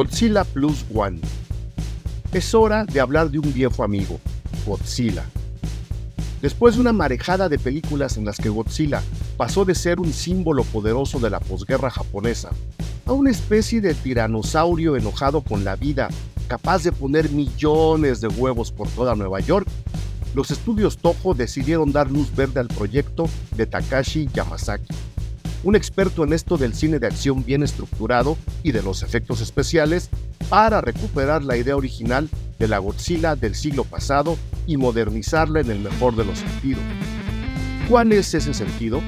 Godzilla Plus One. Es hora de hablar de un viejo amigo, Godzilla. Después de una marejada de películas en las que Godzilla pasó de ser un símbolo poderoso de la posguerra japonesa a una especie de tiranosaurio enojado con la vida, capaz de poner millones de huevos por toda Nueva York, los estudios Toho decidieron dar luz verde al proyecto de Takashi Yamazaki, un experto en esto del cine de acción bien estructurado y de los efectos especiales, para recuperar la idea original de la Godzilla del siglo pasado y modernizarla en el mejor de los sentidos. ¿Cuál es ese sentido?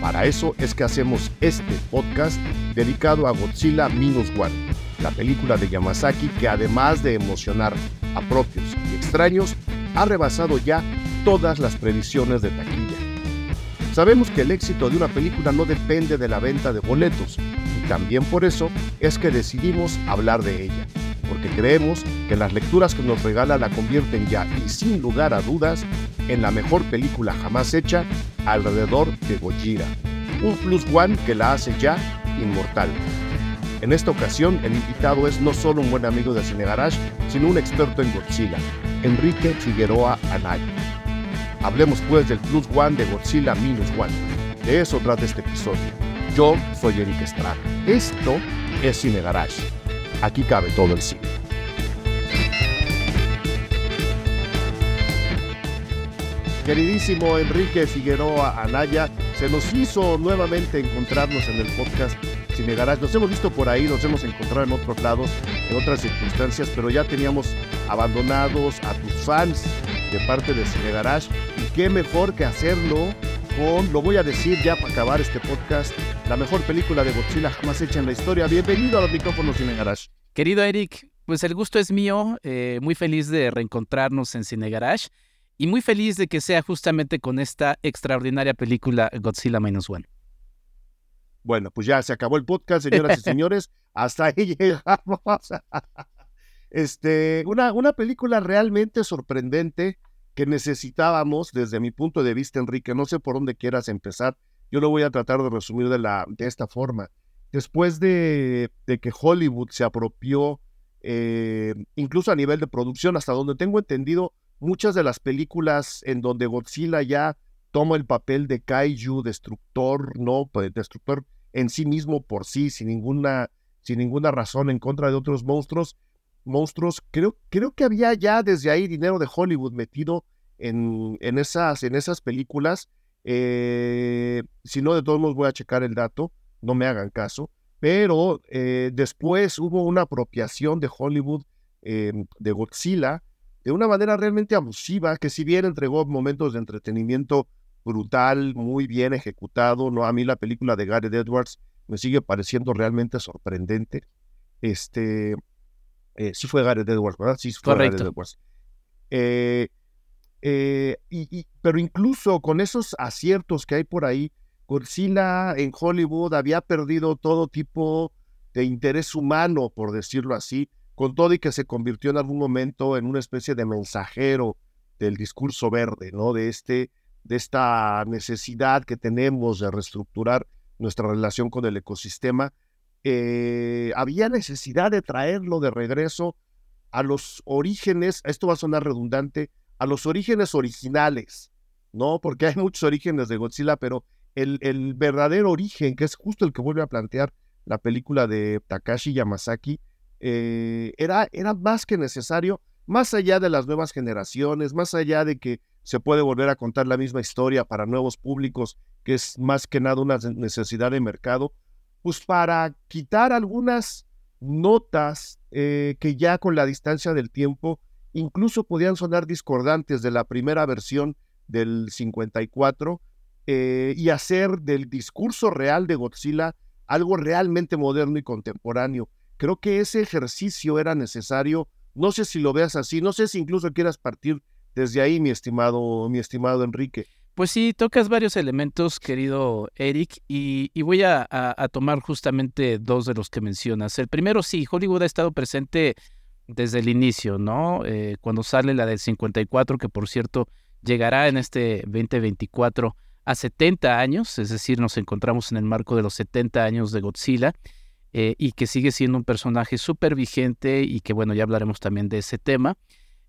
Para eso es que hacemos este podcast dedicado a Godzilla Minus One, la película de Yamazaki que además de emocionar a propios y extraños, ha rebasado ya todas las previsiones de taquilla. Sabemos que el éxito de una película no depende de la venta de boletos, y también por eso es que decidimos hablar de ella, porque creemos que las lecturas que nos regala la convierten ya y sin lugar a dudas en la mejor película jamás hecha alrededor de Gojira, un plus one que la hace ya inmortal. En esta ocasión, el invitado es no solo un buen amigo de Cine Garage, sino un experto en Godzilla, Enrique Figueroa Anaya. Hablemos pues del Plus One de Godzilla Minus One. De eso trata este episodio. Yo soy Eric Estrada. Esto es Cine Garage. Aquí cabe todo el cine. Queridísimo Enrique Figueroa Anaya, se nos hizo nuevamente encontrarnos en el podcast Cine Garage. Nos hemos visto por ahí, nos hemos encontrado en otros lados, en otras circunstancias, pero ya teníamos abandonados a tus fans de parte de Cine Garage. Y qué mejor que hacerlo con, lo voy a decir ya para acabar este podcast, la mejor película de Godzilla jamás hecha en la historia. Bienvenido a los micrófonos Cine Garage. Querido Eric, pues el gusto es mío, eh, muy feliz de reencontrarnos en Cine Garage y muy feliz de que sea justamente con esta extraordinaria película Godzilla Minus One. Bueno, pues ya se acabó el podcast, señoras y señores. Hasta ahí llegamos. Este, una, una película realmente sorprendente que necesitábamos desde mi punto de vista, Enrique. No sé por dónde quieras empezar. Yo lo voy a tratar de resumir de, la, de esta forma. Después de, de que Hollywood se apropió, eh, incluso a nivel de producción, hasta donde tengo entendido, muchas de las películas en donde Godzilla ya toma el papel de kaiju, destructor, no, pues, destructor en sí mismo por sí, sin ninguna, sin ninguna razón en contra de otros monstruos, monstruos, creo, creo que había ya desde ahí dinero de Hollywood metido en, en, esas, en esas películas. Eh, si no, de todos modos voy a checar el dato, no me hagan caso. Pero eh, después hubo una apropiación de Hollywood eh, de Godzilla de una manera realmente abusiva, que si bien entregó momentos de entretenimiento brutal, muy bien ejecutado, no a mí la película de Gareth Edwards me sigue pareciendo realmente sorprendente. Este, eh, sí fue Gareth Edwards, ¿verdad? Sí fue Correcto. Gareth Edwards. Eh, eh, y, pero incluso con esos aciertos que hay por ahí, Godzilla en Hollywood había perdido todo tipo de interés humano, por decirlo así, con todo y que se convirtió en algún momento en una especie de mensajero del discurso verde, ¿no? De, este, de esta necesidad que tenemos de reestructurar nuestra relación con el ecosistema eh, había necesidad de traerlo de regreso a los orígenes, esto va a sonar redundante, a los orígenes originales, ¿no? Porque hay muchos orígenes de Godzilla, pero el, el verdadero origen, que es justo el que vuelve a plantear la película de Takashi Yamazaki, eh, era, era más que necesario, más allá de las nuevas generaciones, más allá de que se puede volver a contar la misma historia para nuevos públicos, que es más que nada una necesidad de mercado, pues para quitar algunas notas eh, que ya con la distancia del tiempo incluso podían sonar discordantes de la primera versión del 54 eh, y hacer del discurso real de Godzilla algo realmente moderno y contemporáneo. Creo que ese ejercicio era necesario. No sé si lo veas así, no sé si incluso quieras partir desde ahí, mi estimado, mi estimado Enrique. Pues sí, tocas varios elementos, querido Eric, y, voy a, tomar justamente dos de los que mencionas. El primero, sí, Hollywood ha estado presente desde el inicio, ¿no? Eh, cuando sale la del 54, que por cierto llegará en este 2024 a 70 años, es decir, nos encontramos en el marco de los 70 años de Godzilla. eh, y que sigue siendo un personaje súper vigente y que bueno, ya hablaremos también de ese tema.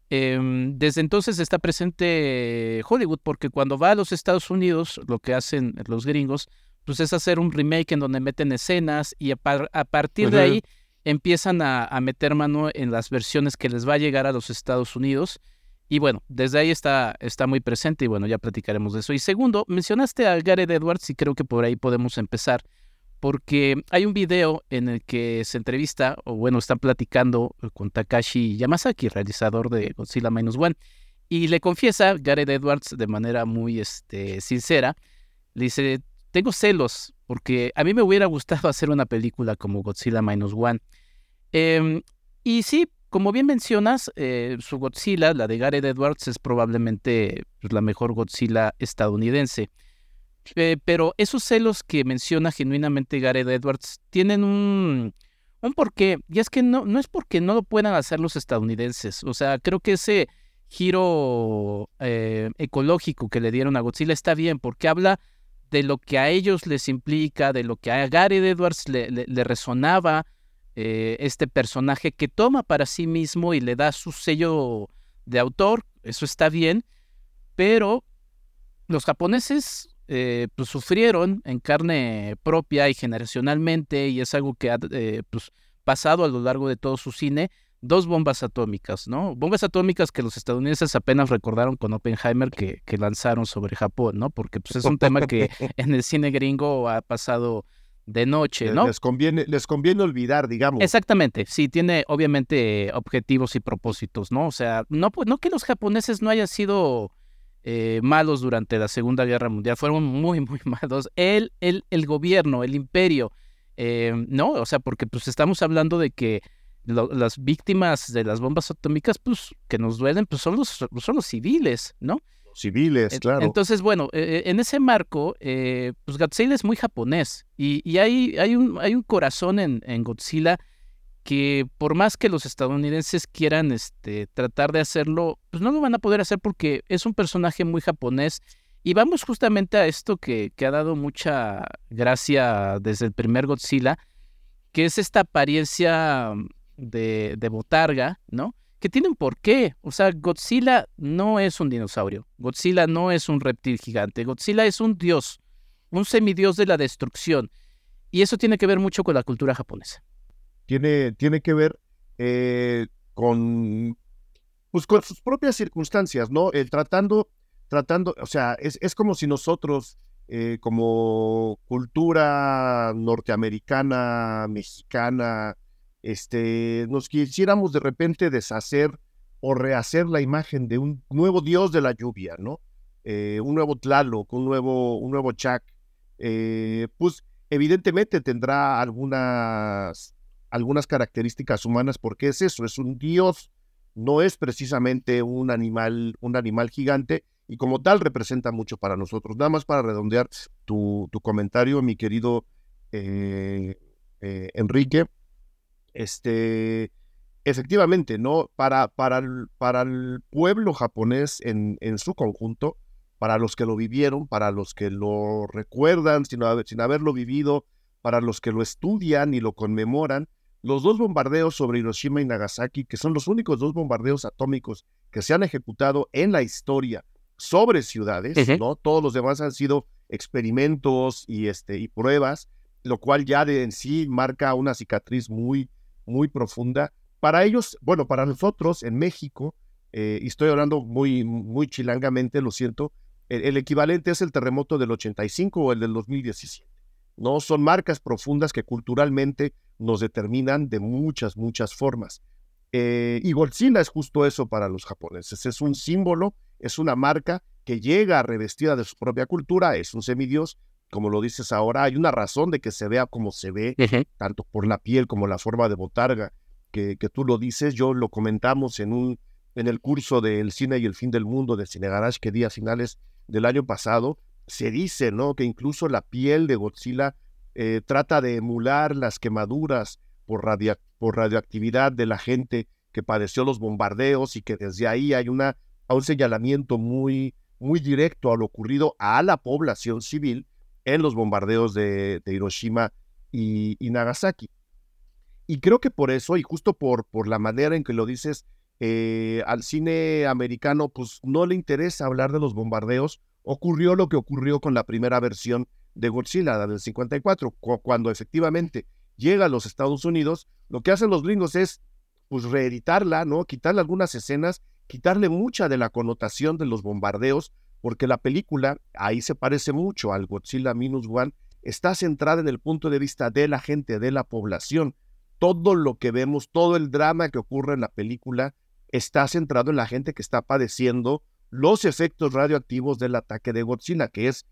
Em, desde entonces está presente Hollywood porque cuando va a los Estados Unidos, lo que hacen los gringos, pues es hacer un remake en donde meten escenas y a, partir de ahí empiezan a, meter mano en las versiones que les va a llegar a los Estados Unidos. Y bueno, desde ahí está, está muy presente y bueno, ya platicaremos de eso. Y segundo, mencionaste a Gareth Edwards y creo que por ahí podemos empezar porque hay un video en el que se entrevista, o bueno, están platicando con Takashi Yamazaki, realizador de Godzilla Minus One, y le confiesa Gareth Edwards de manera muy este, sincera, le dice, tengo celos, porque a mí me hubiera gustado hacer una película como Godzilla Minus One. Em, y sí, como bien mencionas, eh, su Godzilla, la de Gareth Edwards, es probablemente pues, la mejor Godzilla estadounidense. Eh, pero esos celos que menciona genuinamente Gareth Edwards tienen un, un porqué. Y es que no, no es porque no lo puedan hacer los estadounidenses. O sea, creo que ese giro eh, ecológico que le dieron a Godzilla está bien, porque habla de lo que a ellos les implica, de lo que a Gareth Edwards le, le, resonaba eh, este personaje que toma para sí mismo y le da su sello de autor. Eso está bien, pero los japoneses eh, pues sufrieron en carne propia y generacionalmente, y es algo que ha eh, pues, pasado a lo largo de todo su cine, dos bombas atómicas, ¿no? Bombas atómicas que los estadounidenses apenas recordaron con Oppenheimer que, que lanzaron sobre Japón, ¿no? Porque pues, es un tema que en el cine gringo ha pasado de noche, ¿no? Les conviene, les conviene olvidar, digamos. Exactamente, sí, tiene obviamente objetivos y propósitos, ¿no? O sea, no, no que los japoneses no hayan sido eh, malos durante la Segunda Guerra Mundial, fueron muy, muy malos. El, el, el gobierno, el imperio, eh, ¿no? O sea, porque pues estamos hablando de que las víctimas de las bombas atómicas, pues que nos duelen, pues son los, son los civiles, ¿no? Civiles, claro. Entonces, bueno, eh, en ese marco, pues Godzilla es muy japonés y, y hay, hay, un, hay un corazón en, en Godzilla que por más que los estadounidenses quieran este, tratar de hacerlo, pues no lo van a poder hacer porque es un personaje muy japonés. Y vamos justamente a esto que, que ha dado mucha gracia desde el primer Godzilla, que es esta apariencia de, de botarga, ¿no? Que tiene un porqué. O sea, Godzilla no es un dinosaurio. Godzilla no es un reptil gigante. Godzilla es un dios, un semidios de la destrucción. Y eso tiene que ver mucho con la cultura japonesa tiene, tiene que ver eh, con, pues, con sus propias circunstancias, ¿no? El tratando, tratando, o sea, es, es como si nosotros, eh, como cultura norteamericana, mexicana, este, nos quisiéramos de repente deshacer o rehacer la imagen de un nuevo dios de la lluvia, ¿no? Eh, un nuevo Tlaloc, un nuevo, un nuevo Chac, pues evidentemente tendrá algunas algunas características humanas porque es eso, es un dios, no es precisamente un animal, un animal gigante y como tal representa mucho para nosotros. Nada más para redondear tu, tu comentario, mi querido eh, eh, Enrique, este, efectivamente, ¿no? Para, para, el, para el pueblo japonés en, en, su conjunto, para los que lo vivieron, para los que lo recuerdan sin, sin haberlo vivido, para los que lo estudian y lo conmemoran, los dos bombardeos sobre Hiroshima y Nagasaki, que son los únicos dos bombardeos atómicos que se han ejecutado en la historia sobre ciudades, ¿no? Todos los demás han sido experimentos y, este, y pruebas, lo cual ya de en sí marca una cicatriz muy, muy profunda. Para ellos, bueno, para nosotros en México, eh, y estoy hablando muy, muy chilangamente, lo siento, el, el, equivalente es el terremoto del 85 o el del 2017. ¿no? Son marcas profundas que culturalmente nos determinan de muchas, muchas formas. Eh, y Godzilla es justo eso para los japoneses. Es un símbolo, es una marca que llega revestida de su propia cultura, es un semidios, como lo dices ahora, hay una razón de que se vea como se ve, tanto por la piel como la forma de botarga, que, que, tú lo dices, yo lo comentamos en, un, en el curso del cine y el fin del mundo de Cine Garage que día finales del año pasado, se dice, ¿no? Que incluso la piel de Godzilla eh, trata de emular las quemaduras por, por radioactividad de la gente que padeció los bombardeos y que desde ahí hay una, un señalamiento muy, muy directo a lo ocurrido a la población civil en los bombardeos de, Hiroshima y, Nagasaki. Y creo que por eso, y justo por, por la manera en que lo dices, eh, al cine americano pues no le interesa hablar de los bombardeos. Ocurrió lo que ocurrió con la primera versión de Godzilla, la del 54, cuando efectivamente llega a los Estados Unidos, lo que hacen los gringos es pues reeditarla, ¿no? Quitarle algunas escenas, quitarle mucha de la connotación de los bombardeos, porque la película, ahí se parece mucho al Godzilla Minus One, está centrada en el punto de vista de la gente, de la población. Todo lo que vemos, todo el drama que ocurre en la película está centrado en la gente que está padeciendo los efectos radioactivos del ataque de Godzilla, que es,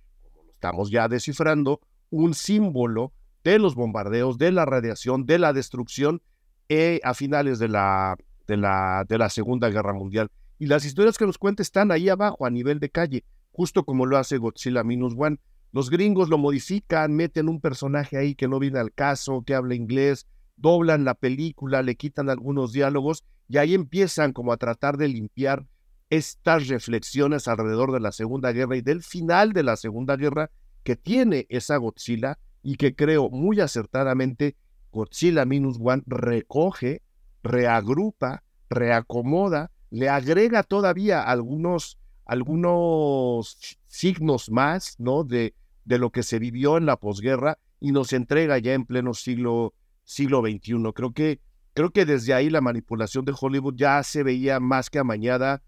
estamos ya descifrando, un símbolo de los bombardeos, de la radiación, de la destrucción eh, a finales de la, de, la, de la Segunda Guerra Mundial. Y las historias que nos cuenta están ahí abajo, a nivel de calle, justo como lo hace Godzilla Minus One. Los gringos lo modifican, meten un personaje ahí que no viene al caso, que habla inglés, doblan la película, le quitan algunos diálogos y ahí empiezan como a tratar de limpiar estas reflexiones alrededor de la Segunda Guerra y del final de la Segunda Guerra que tiene esa Godzilla y que creo muy acertadamente Godzilla Minus One recoge, reagrupa, reacomoda, le agrega todavía algunos, algunos signos más, ¿no? De, de lo que se vivió en la posguerra y nos entrega ya en pleno siglo, siglo XXI. Creo que, creo que desde ahí la manipulación de Hollywood ya se veía más que amañada,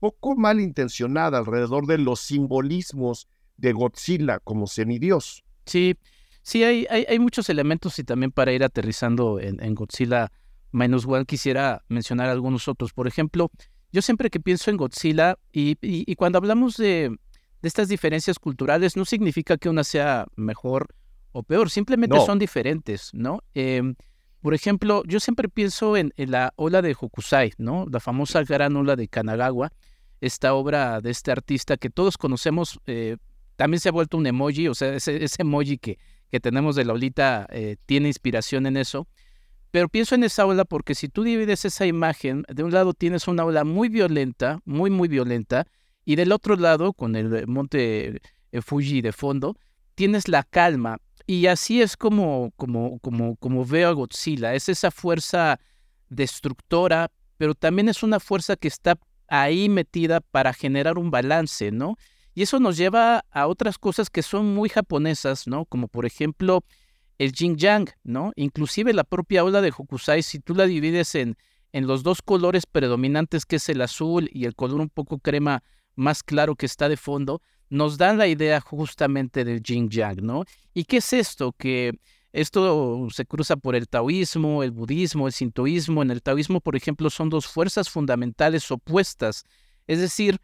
poco malintencionada alrededor de los simbolismos de Godzilla como semidios. Sí, Sí, hay, hay, muchos elementos y también para ir aterrizando en, Godzilla Minus One quisiera mencionar algunos otros. Por ejemplo, yo siempre que pienso en Godzilla y, y, cuando hablamos de, de, estas diferencias culturales no significa que una sea mejor o peor, simplemente son diferentes, ¿no? Em, por ejemplo, yo siempre pienso en, la ola de Hokusai, ¿no? La famosa gran ola de Kanagawa, esta obra de este artista que todos conocemos, eh, también se ha vuelto un emoji, o sea, ese, emoji que, que tenemos de Lolita eh, tiene inspiración en eso. Pero pienso en esa ola porque si tú divides esa imagen, de un lado tienes una ola muy violenta, muy, muy violenta, y del otro lado, con el monte eh, Fuji de fondo, tienes la calma. Y así es como, como, como, como veo a Godzilla. Es esa fuerza destructora, pero también es una fuerza que está ahí metida para generar un balance, ¿no? Y eso nos lleva a otras cosas que son muy japonesas, ¿no? Como por ejemplo el yin yang, ¿no? Inclusive la propia ola de Hokusai, si tú la divides en, en los dos colores predominantes, que es el azul y el color un poco crema más claro que está de fondo, nos dan la idea justamente del yin yang, ¿no? ¿Y qué es esto? Que esto se cruza por el taoísmo, el budismo, el sintoísmo. En el taoísmo, por ejemplo, son dos fuerzas fundamentales opuestas. Es decir,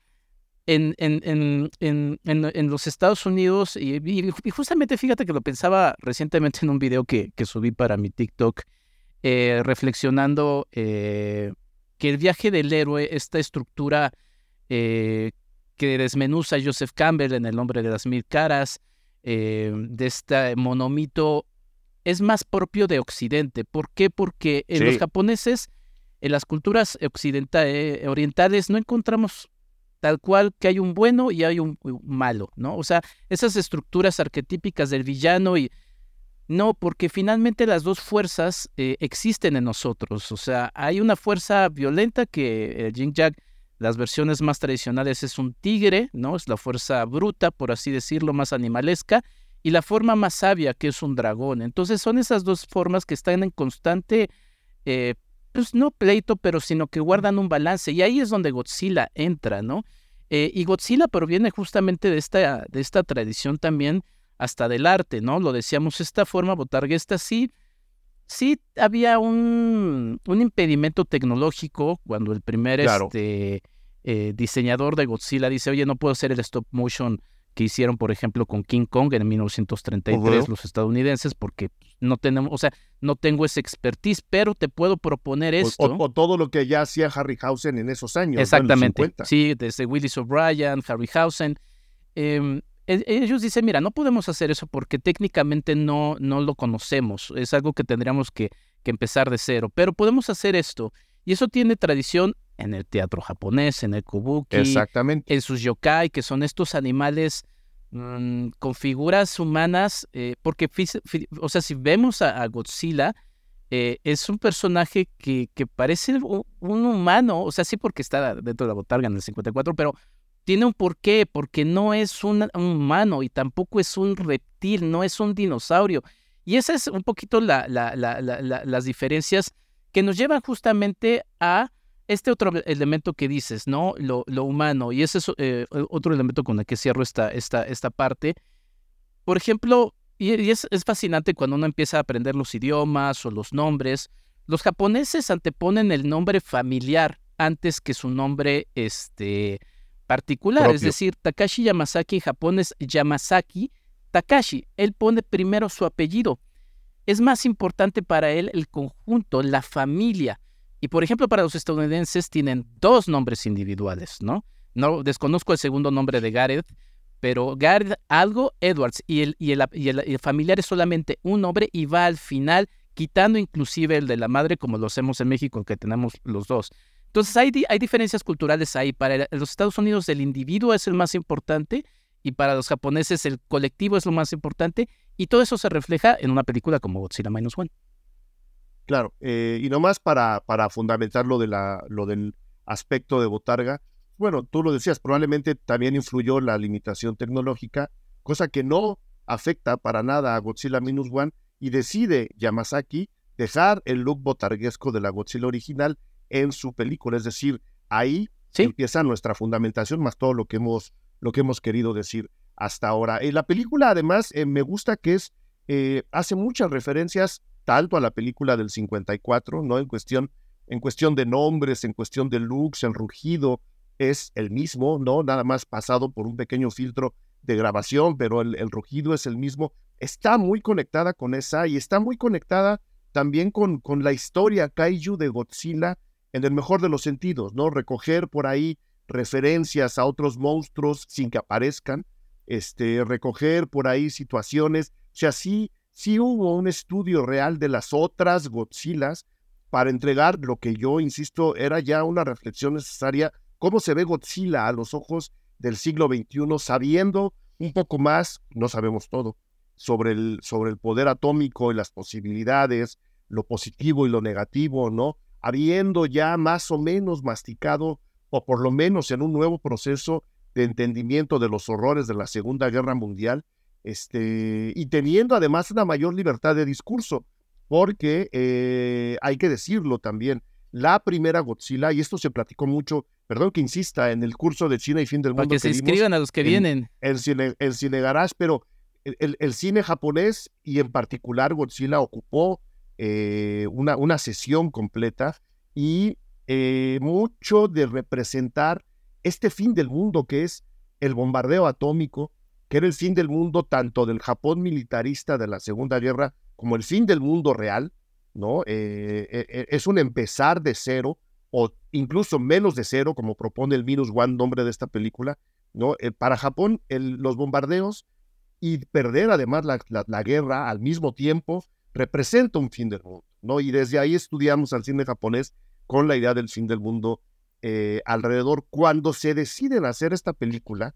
en, en, en, en, los Estados Unidos, y, justamente fíjate que lo pensaba recientemente en un video que, que subí para mi TikTok, eh, reflexionando eh, que el viaje del héroe, esta estructura eh, que desmenuza Joseph Campbell en El nombre de las mil caras, de este monomito, es más propio de Occidente. ¿Por qué? Porque en los japoneses, en las culturas occidentales, orientales, no encontramos tal cual que hay un bueno y hay un, malo, ¿no? O sea, esas estructuras arquetípicas del villano y... No, porque finalmente las dos fuerzas eh, existen en nosotros. O sea, hay una fuerza violenta que el Jin Yang, las versiones más tradicionales es un tigre, ¿no? Es la fuerza bruta, por así decirlo, más animalesca, y la forma más sabia, que es un dragón. Entonces son esas dos formas que están en constante eh, pues no pleito, pero sino que guardan un balance. Y ahí es donde Godzilla entra, ¿no? Eh, y Godzilla proviene justamente de esta, de esta tradición también hasta del arte, ¿no? Lo decíamos, esta forma botarguesta sí, sí había un, un impedimento tecnológico cuando el primer este, eh, diseñador de Godzilla dice, oye, no puedo hacer el stop motion que hicieron, por ejemplo, con King Kong en 1933 los estadounidenses, porque no tenemos, o sea, no tengo ese expertise, pero te puedo proponer esto. O, todo lo que ya hacía Harryhausen en esos años. Exactamente. Sí, desde Willis O'Brien, Harryhausen. Eh, ellos dicen, mira, no podemos hacer eso porque técnicamente no, no lo conocemos. Es algo que tendríamos que, que empezar de cero. Pero podemos hacer esto. Y eso tiene tradición en el teatro japonés, en el kabuki, Exactamente. en sus yokai, que son estos animales mm, con figuras humanas, eh, porque, o sea, si vemos a, Godzilla, eh, es un personaje que, que parece un, humano, o sea, sí porque está dentro de la botarga en el 54, pero tiene un porqué, porque no es un, humano y tampoco es un reptil, no es un dinosaurio. Y esas es un poquito la, las diferencias que nos llevan justamente a este otro elemento que dices, ¿no? Lo, lo humano. Y ese es eh, otro elemento con el que cierro esta, esta, esta parte. Por ejemplo, y, es, es, fascinante cuando uno empieza a aprender los idiomas o los nombres. Los japoneses anteponen el nombre familiar antes que su nombre este, particular. Es decir, Takashi Yamazaki en Japón es Yamazaki Takashi. Él pone primero su apellido. Es más importante para él el conjunto, la familia. Y por ejemplo, para los estadounidenses tienen dos nombres individuales, ¿no? No desconozco el segundo nombre de Gareth, pero Gareth algo Edwards y el, y, el, familiar es solamente un nombre y va al final quitando inclusive el de la madre como lo hacemos en México que tenemos los dos. Entonces hay, hay diferencias culturales ahí. Para los Estados Unidos el individuo es el más importante y para los japoneses el colectivo es lo más importante y todo eso se refleja en una película como Godzilla Minus One. Claro, eh, y nomás para, para fundamentar lo, de la, lo del aspecto de Botarga, bueno, tú lo decías, probablemente también influyó la limitación tecnológica, cosa que no afecta para nada a Godzilla Minus One y decide Yamazaki dejar el look botarguesco de la Godzilla original en su película, es decir, ahí empieza nuestra fundamentación más todo lo que hemos, lo que hemos querido decir hasta ahora. Eh, la película además eh, me gusta que es, eh, hace muchas referencias tanto a la película del 54, ¿no? En cuestión, en cuestión de nombres, en cuestión de looks, el rugido, es el mismo, ¿no? Nada más pasado por un pequeño filtro de grabación, pero el, rugido es el mismo. Está muy conectada con esa y está muy conectada también con, con la historia kaiju de Godzilla en el mejor de los sentidos, ¿no? Recoger por ahí referencias a otros monstruos sin que aparezcan, este, recoger por ahí situaciones, o sea, sí, sí hubo un estudio real de las otras Godzillas para entregar lo que yo insisto era ya una reflexión necesaria cómo se ve Godzilla a los ojos del siglo XXI, sabiendo un poco más, no sabemos todo, sobre el, sobre el poder atómico y las posibilidades, lo positivo y lo negativo, ¿no? Habiendo ya más o menos masticado, o por lo menos en un nuevo proceso de entendimiento de los horrores de la Segunda Guerra Mundial, este, y teniendo además una mayor libertad de discurso, porque eh, hay que decirlo también, la primera Godzilla, y esto se platicó mucho perdón que insista, en el curso de China y fin del mundo. Para que, se inscriban a los que vienen. En cine, el cine garage, pero el, cine japonés y en particular Godzilla ocupó eh, una, una, sesión completa y eh, mucho de representar este fin del mundo que es el bombardeo atómico, que era el fin del mundo tanto del Japón militarista de la Segunda Guerra como el fin del mundo real, ¿no? Eh, es un empezar de cero o incluso menos de cero, como propone el Minus One, nombre de esta película, ¿no? Eh, para Japón, los bombardeos y perder además la, guerra al mismo tiempo representa un fin del mundo, ¿no? Y desde ahí estudiamos al cine japonés con la idea del fin del mundo eh, alrededor. Cuando se deciden hacer esta película,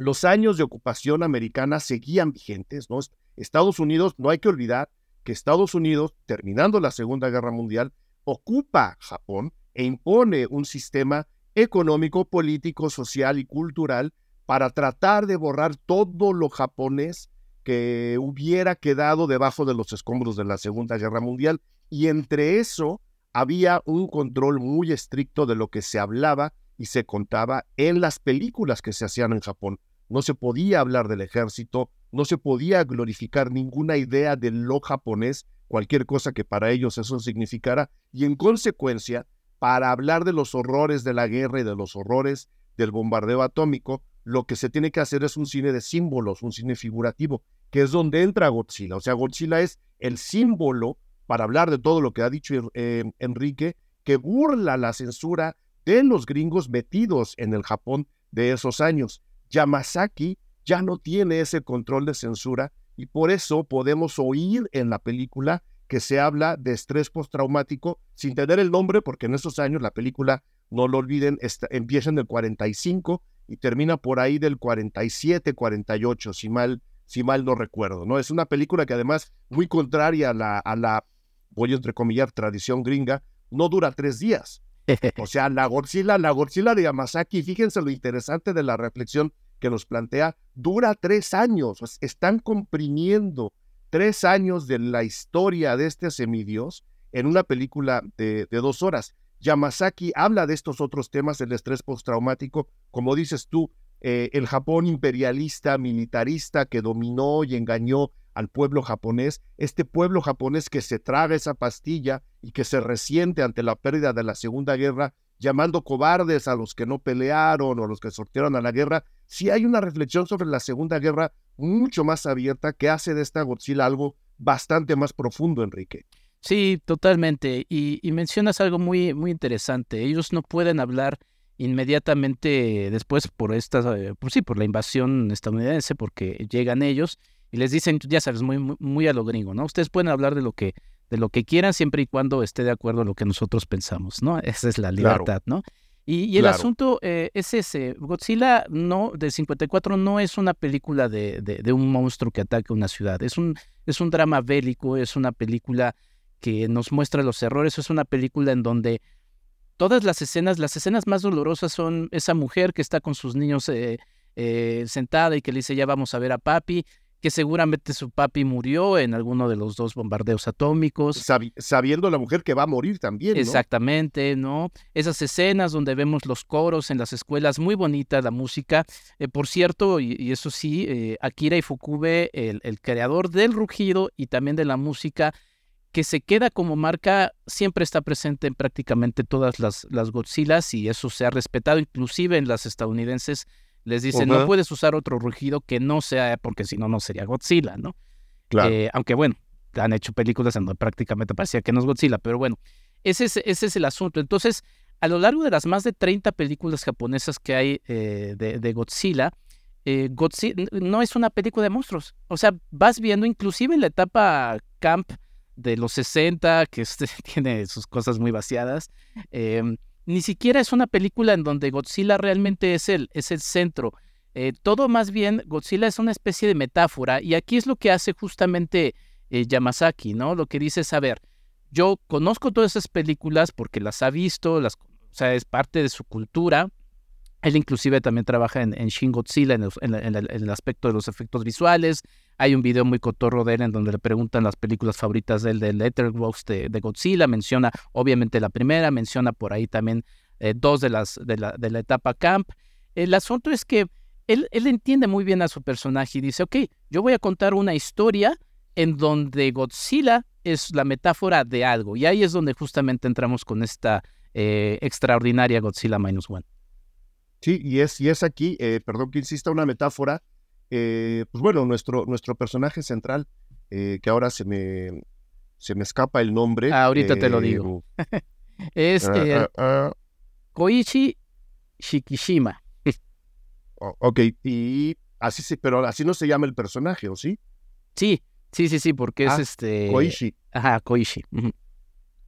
los años de ocupación americana seguían vigentes, ¿no? Estados Unidos, no hay que olvidar que Estados Unidos, terminando la Segunda Guerra Mundial, ocupa Japón e impone un sistema económico, político, social y cultural para tratar de borrar todo lo japonés que hubiera quedado debajo de los escombros de la Segunda Guerra Mundial. Y entre eso había un control muy estricto de lo que se hablaba y se contaba en las películas que se hacían en Japón. No se podía hablar del ejército, no se podía glorificar ninguna idea de lo japonés, cualquier cosa que para ellos eso significara, y en consecuencia, para hablar de los horrores de la guerra y de los horrores del bombardeo atómico, lo que se tiene que hacer es un cine de símbolos, un cine figurativo, que es donde entra Godzilla. O sea, Godzilla es el símbolo, para hablar de todo lo que ha dicho eh, Enrique, que burla la censura de los gringos metidos en el Japón de esos años. Yamazaki ya no tiene ese control de censura y por eso podemos oír en la película que se habla de estrés postraumático sin tener el nombre, porque en esos años la película, no lo olviden, empieza en el 45 y termina por ahí del 47, 48, si mal, si mal no recuerdo. ¿no? Es una película que además muy contraria a la, a la voy a entrecomillar, tradición gringa, no dura tres días. O sea, la Godzilla, la Godzilla de Yamazaki, fíjense lo interesante de la reflexión que nos plantea, dura tres años. Están comprimiendo tres años de la historia de este semidios en una película de, dos horas. Yamazaki habla de estos otros temas, el estrés postraumático, como dices tú, eh, el Japón imperialista, militarista que dominó y engañó al pueblo japonés, este pueblo japonés que se traga esa pastilla y que se resiente ante la pérdida de la Segunda Guerra, llamando cobardes a los que no pelearon o a los que sortearon a la guerra, si hay una reflexión sobre la Segunda Guerra mucho más abierta que hace de esta Godzilla algo bastante más profundo, Enrique. Sí, totalmente. Y, mencionas algo muy, muy interesante. Ellos no pueden hablar inmediatamente después por esta, eh, pues sí, por la invasión estadounidense, porque llegan ellos y les dicen, ya sabes, muy, muy, a lo gringo, ¿no? Ustedes pueden hablar de lo que de lo que quieran siempre y cuando esté de acuerdo a lo que nosotros pensamos, ¿no? Esa es la libertad, ¿no? Y, el asunto eh, es ese, Godzilla no, de 54 no es una película de, de, un monstruo que ataca una ciudad, es un, es un drama bélico, es una película que nos muestra los errores, es una película en donde todas las escenas, las escenas más dolorosas son esa mujer que está con sus niños eh, eh, sentada y que le dice ya vamos a ver a papi, que seguramente su papi murió en alguno de los dos bombardeos atómicos. sabiendo la mujer que va a morir también. ¿no? Exactamente, ¿no? Esas escenas donde vemos los coros en las escuelas, muy bonita la música. Eh, por cierto, y, eso sí, eh, Akira Ifukube, el, el creador del rugido y también de la música, que se queda como marca, siempre está presente en prácticamente todas las, las Godzillas y eso se ha respetado, inclusive en las estadounidenses les dicen, no puedes usar otro rugido que no sea, porque si no, no sería Godzilla, ¿no? Claro. Eh, aunque bueno, han hecho películas en donde prácticamente parecía que no es Godzilla, pero bueno, ese es, ese es el asunto. Entonces, a lo largo de las más de 30 películas japonesas que hay eh, de, Godzilla, eh, Godzilla no es una película de monstruos. O sea, vas viendo inclusive en la etapa camp de los 60, que este, tiene sus cosas muy vaciadas, eh, ni siquiera es una película en donde Godzilla realmente es el, es el centro. Eh, todo más bien, Godzilla es una especie de metáfora y aquí es lo que hace justamente eh, Yamazaki, ¿no? Lo que dice es, a ver, yo conozco todas esas películas porque las ha visto, las, o sea, es parte de su cultura. Él inclusive también trabaja en, Shin Godzilla en, el, aspecto de los efectos visuales. Hay un video muy cotorro de él en donde le preguntan las películas favoritas de él, de Letterboxd de, Godzilla. Menciona obviamente la primera, menciona por ahí también eh, dos de, las, de, la, de la etapa camp. El asunto es que él, él entiende muy bien a su personaje y dice, ok, yo voy a contar una historia en donde Godzilla es la metáfora de algo. Y ahí es donde justamente entramos con esta eh, extraordinaria Godzilla Minus One. Sí, y es, y es aquí, eh, perdón que insista, una metáfora eh, pues bueno, nuestro, nuestro personaje central, eh, que ahora se me, se me escapa el nombre. Ah, ahorita te lo digo. es ah, ah, ah. Koichi Shikishima. ok, y así sí, pero así no se llama el personaje, ¿o sí? Sí, sí, sí, sí, porque es este. Koichi. Ajá, Koichi.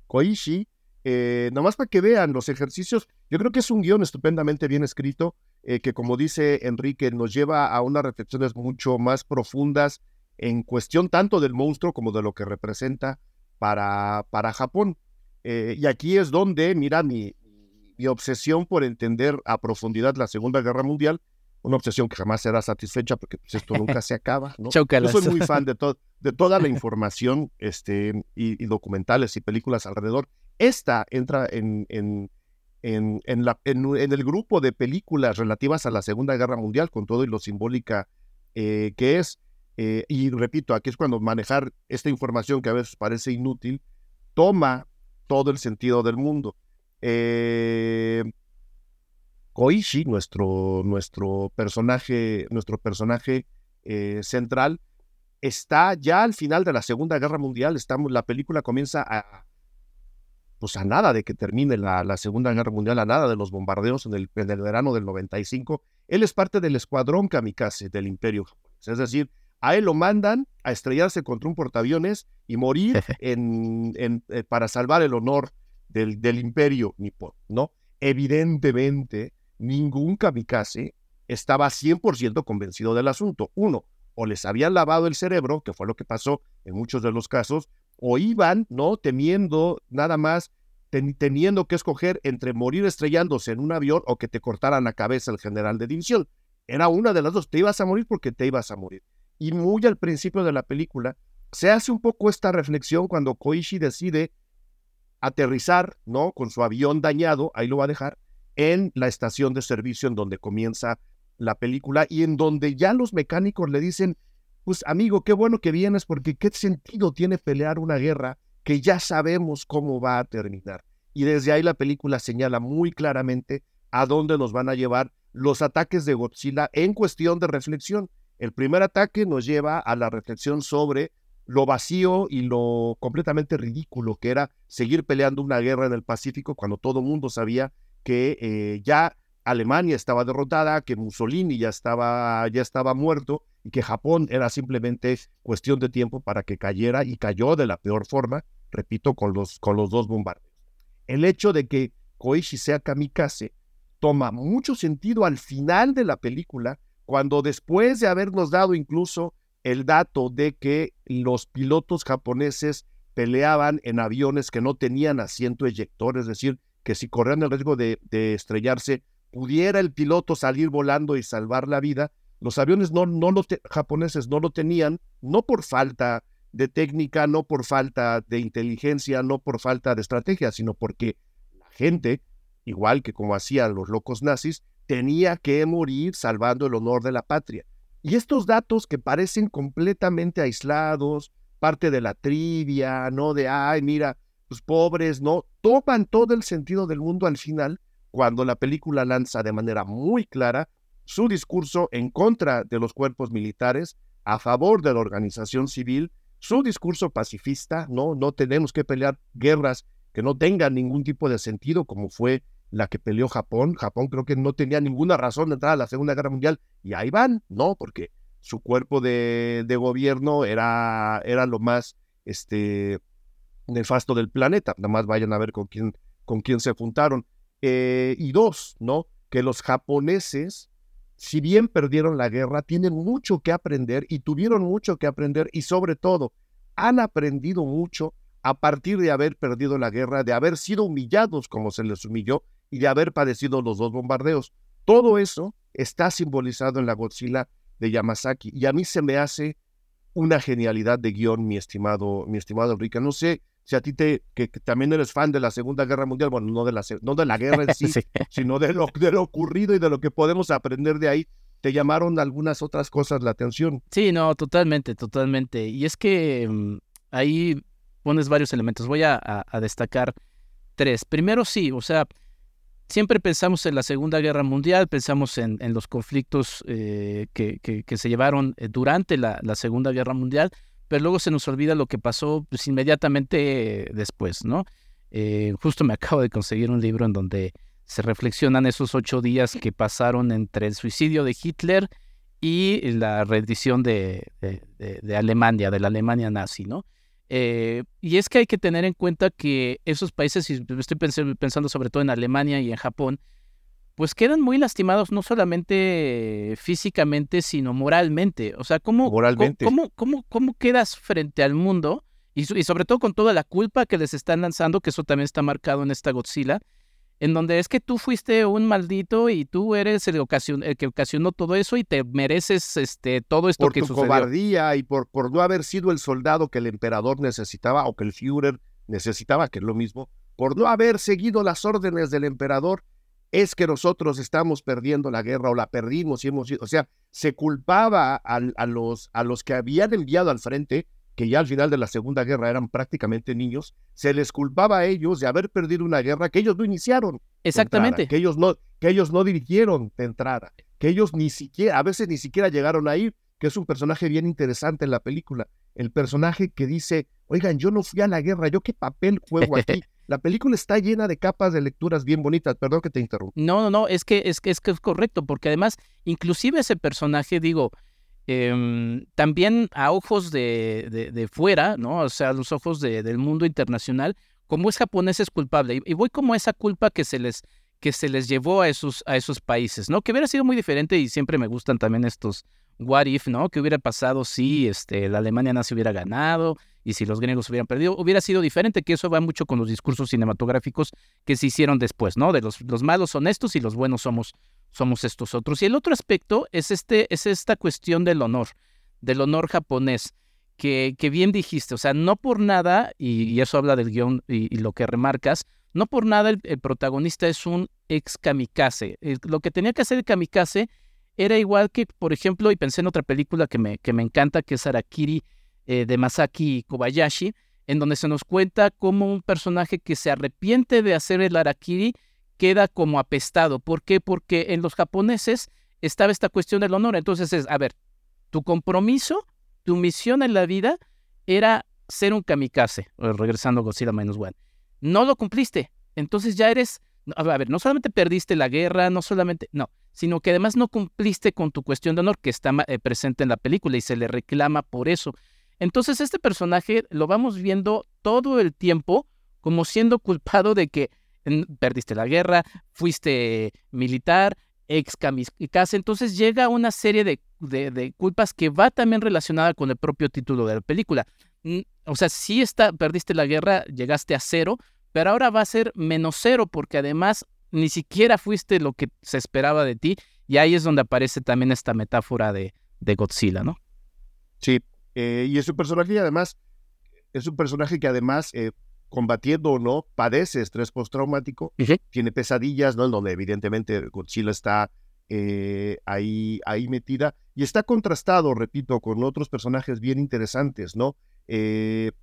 Koichi, eh, nomás para que vean los ejercicios, yo creo que es un guion estupendamente bien escrito. Eh, que como dice Enrique, nos lleva a unas reflexiones mucho más profundas en cuestión tanto del monstruo como de lo que representa para, para Japón. Eh, y aquí es donde, mira, mi, mi obsesión por entender a profundidad la Segunda Guerra Mundial, una obsesión que jamás será satisfecha porque pues, esto nunca se acaba. ¿no? Yo soy muy fan de, de toda la información este, y, documentales y películas alrededor. Esta entra en, en en, el grupo de películas relativas a la Segunda Guerra Mundial, con todo y lo simbólica eh, que es. Eh, y repito, aquí es cuando manejar esta información que a veces parece inútil, toma todo el sentido del mundo. Eh, Koichi, nuestro, nuestro personaje, nuestro personaje central, está ya al final de la Segunda Guerra Mundial. Estamos, la película comienza a, pues a nada de que termine la, Segunda Guerra Mundial, a nada de los bombardeos en el, en el, verano del 95, él es parte del escuadrón kamikaze del imperio japonés. Es decir, a él lo mandan a estrellarse contra un portaaviones y morir en, eh, para salvar el honor del, del imperio nipón, ¿no? Evidentemente, ningún kamikaze estaba 100% convencido del asunto. Uno, o les habían lavado el cerebro, que fue lo que pasó en muchos de los casos, o iban, ¿no? Temiendo nada más, teniendo que escoger entre morir estrellándose en un avión o que te cortaran la cabeza el general de división. Era una de las dos, te ibas a morir porque te ibas a morir. Y muy al principio de la película se hace un poco esta reflexión cuando Koichi decide aterrizar, ¿no? Con su avión dañado, ahí lo va a dejar, en la estación de servicio en donde comienza la película y en donde ya los mecánicos le dicen, pues amigo, qué bueno que vienes porque qué sentido tiene pelear una guerra que ya sabemos cómo va a terminar. Y desde ahí la película señala muy claramente a dónde nos van a llevar los ataques de Godzilla en cuestión de reflexión. El primer ataque nos lleva a la reflexión sobre lo vacío y lo completamente ridículo que era seguir peleando una guerra en el Pacífico cuando todo el mundo sabía que eh, ya Alemania estaba derrotada, que Mussolini ya estaba, ya estaba muerto y que Japón era simplemente cuestión de tiempo para que cayera y cayó de la peor forma, repito, con los, con los dos bombardeos. El hecho de que Koichi sea kamikaze toma mucho sentido al final de la película, cuando después de habernos dado incluso el dato de que los pilotos japoneses peleaban en aviones que no tenían asiento eyector, es decir, que si corrían el riesgo de, estrellarse, pudiera el piloto salir volando y salvar la vida. Los aviones no, no lo japoneses no lo tenían, no por falta de técnica, no por falta de inteligencia, no por falta de estrategia, sino porque la gente, igual que como hacían los locos nazis, tenía que morir salvando el honor de la patria. Y estos datos que parecen completamente aislados, parte de la trivia, ¿no? De, ay, mira, pues pobres, ¿no? Topan todo el sentido del mundo al final cuando la película lanza de manera muy clara su discurso en contra de los cuerpos militares, a favor de la organización civil, su discurso pacifista, ¿no? No tenemos que pelear guerras que no tengan ningún tipo de sentido, como fue la que peleó Japón. Japón creo que no tenía ninguna razón de entrar a la Segunda Guerra Mundial y ahí van, ¿no? Porque su cuerpo de, gobierno era, era lo más este, nefasto del planeta. Nada más vayan a ver con quién, con quién se juntaron. Eh, y dos, ¿no? Que los japoneses, si bien perdieron la guerra, tienen mucho que aprender y tuvieron mucho que aprender y sobre todo han aprendido mucho a partir de haber perdido la guerra, de haber sido humillados como se les humilló y de haber padecido los dos bombardeos. Todo eso está simbolizado en la Godzilla de Yamazaki y a mí se me hace una genialidad de guion, mi estimado, mi estimado Enrique. No sé si a ti te, que, también eres fan de la Segunda Guerra Mundial, bueno, no de la, no de la guerra en sí, sino de lo, de lo ocurrido y de lo que podemos aprender de ahí. ¿Te llamaron algunas otras cosas la atención? Sí, no, totalmente, totalmente. Y es que mm, ahí pones varios elementos. Voy a, a destacar tres. Primero, sí, o sea, siempre pensamos en la Segunda Guerra Mundial, pensamos en, los conflictos eh, que, se llevaron eh, durante la, Segunda Guerra Mundial, pero luego se nos olvida lo que pasó pues, inmediatamente después, ¿no? Eh, justo me acabo de conseguir un libro en donde se reflexionan esos ocho días que pasaron entre el suicidio de Hitler y la rendición de, Alemania, de la Alemania nazi, ¿no? Eh, y es que hay que tener en cuenta que esos países, y estoy pensando sobre todo en Alemania y en Japón, pues quedan muy lastimados no solamente físicamente, sino moralmente. O sea, ¿cómo, ¿cómo, cómo, cómo, quedas frente al mundo? Y, y, sobre todo con toda la culpa que les están lanzando, que eso también está marcado en esta Godzilla, en donde es que tú fuiste un maldito y tú eres el, que ocasionó todo eso y te mereces este, todo esto por que tu cobardía y por, por no haber sido el soldado que el emperador necesitaba o que el Führer necesitaba, que es lo mismo, por no haber seguido las órdenes del emperador, es que nosotros estamos perdiendo la guerra o la perdimos y hemos o sea, se culpaba a, los, a los que habían enviado al frente que ya al final de la Segunda Guerra eran prácticamente niños, se les culpaba a ellos de haber perdido una guerra que ellos no iniciaron. Exactamente. que ellos no, que ellos no dirigieron de entrada, que ellos ni siquiera, a veces ni siquiera llegaron a ir, que es un personaje bien interesante en la película. El personaje que dice, oigan, yo no fui a la guerra, yo qué papel juego aquí. La película está llena de capas de lecturas bien bonitas. Perdón que te interrumpa. No, no, no, es que es, es, que es correcto, porque además, inclusive ese personaje, digo, Em, también a ojos de, de, fuera, ¿no? O sea, a los ojos del mundo internacional, como es japonés es culpable. Y, voy como esa culpa que se les que se les llevó a esos, a esos países, ¿no? Que hubiera sido muy diferente y siempre me gustan también estos what if, ¿no? ¿Qué hubiera pasado si este, la Alemania nazi hubiera ganado y si los griegos hubieran perdido? Hubiera sido diferente, que eso va mucho con los discursos cinematográficos que se hicieron después, ¿no? De los, los malos son estos y los buenos somos, somos estos otros. Y el otro aspecto es, este, es esta cuestión del honor, del honor japonés. Que, que bien dijiste, o sea, no por nada, y, eso habla del guion y, lo que remarcas, no por nada el, protagonista es un ex kamikaze. lo que tenía que hacer el kamikaze era igual que, por ejemplo, y pensé en otra película que me, que me encanta, que es Arakiri eh, de Masaki Kobayashi, en donde se nos cuenta cómo un personaje que se arrepiente de hacer el Arakiri queda como apestado. ¿Por qué? Porque en los japoneses estaba esta cuestión del honor. Entonces es, a ver, tu compromiso, tu misión en la vida era ser un kamikaze, regresando a Godzilla Minus One. No lo cumpliste. Entonces ya eres, a ver, no solamente perdiste la guerra, no solamente, no, sino que además no cumpliste con tu cuestión de honor que está eh, presente en la película y se le reclama por eso. Entonces este personaje lo vamos viendo todo el tiempo como siendo culpado de que perdiste la guerra, fuiste militar, ex kamikaze, entonces llega una serie de, de, culpas que va también relacionada con el propio título de la película. O sea, si está, perdiste la guerra, llegaste a cero, pero ahora va a ser menos cero porque además ni siquiera fuiste lo que se esperaba de ti. Y ahí es donde aparece también esta metáfora de, de Godzilla, ¿no? Sí, eh, y es un personaje y además, es un personaje que además, eh, combatiendo o no, padece estrés postraumático, tiene pesadillas, ¿no? En donde evidentemente Godzilla está eh, ahí, ahí metida y está contrastado, repito, con otros personajes bien interesantes, ¿no?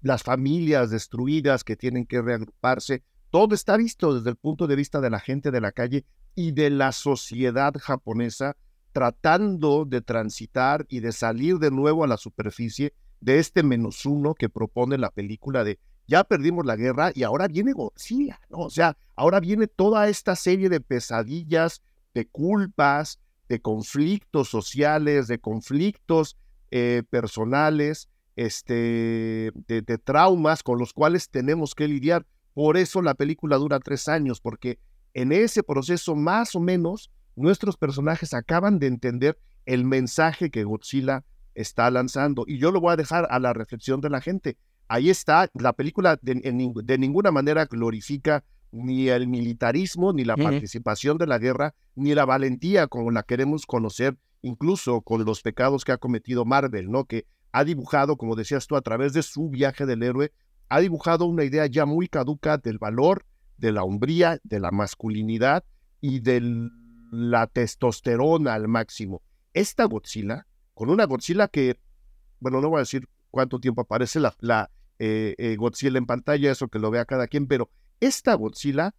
las familias destruidas que tienen que reagruparse, todo está visto desde el punto de vista de la gente de la calle y de la sociedad japonesa tratando de transitar y de salir de nuevo a la superficie de este menos uno que propone la película de ya perdimos la guerra y ahora viene Godzilla, ¿no? O sea, ahora viene toda esta serie de pesadillas, de culpas, de conflictos sociales, de conflictos eh, personales, este, de, de traumas con los cuales tenemos que lidiar. Por eso la película dura tres años, porque en ese proceso más o menos nuestros personajes acaban de entender el mensaje que Godzilla está lanzando. Y yo lo voy a dejar a la reflexión de la gente. Ahí está, la película de, ninguna manera glorifica ni el militarismo, ni la participación de la guerra, ni la valentía como la queremos conocer, incluso con los pecados que ha cometido Marvel, ¿no? Que ha dibujado, como decías tú, a través de su viaje del héroe, ha dibujado una idea ya muy caduca del valor, de la hombría, de la masculinidad y de la testosterona al máximo. Esta Godzilla, con una Godzilla que, bueno, no voy a decir cuánto tiempo aparece la, la eh, eh, Godzilla en pantalla, eso que lo vea cada quien, pero esta Godzilla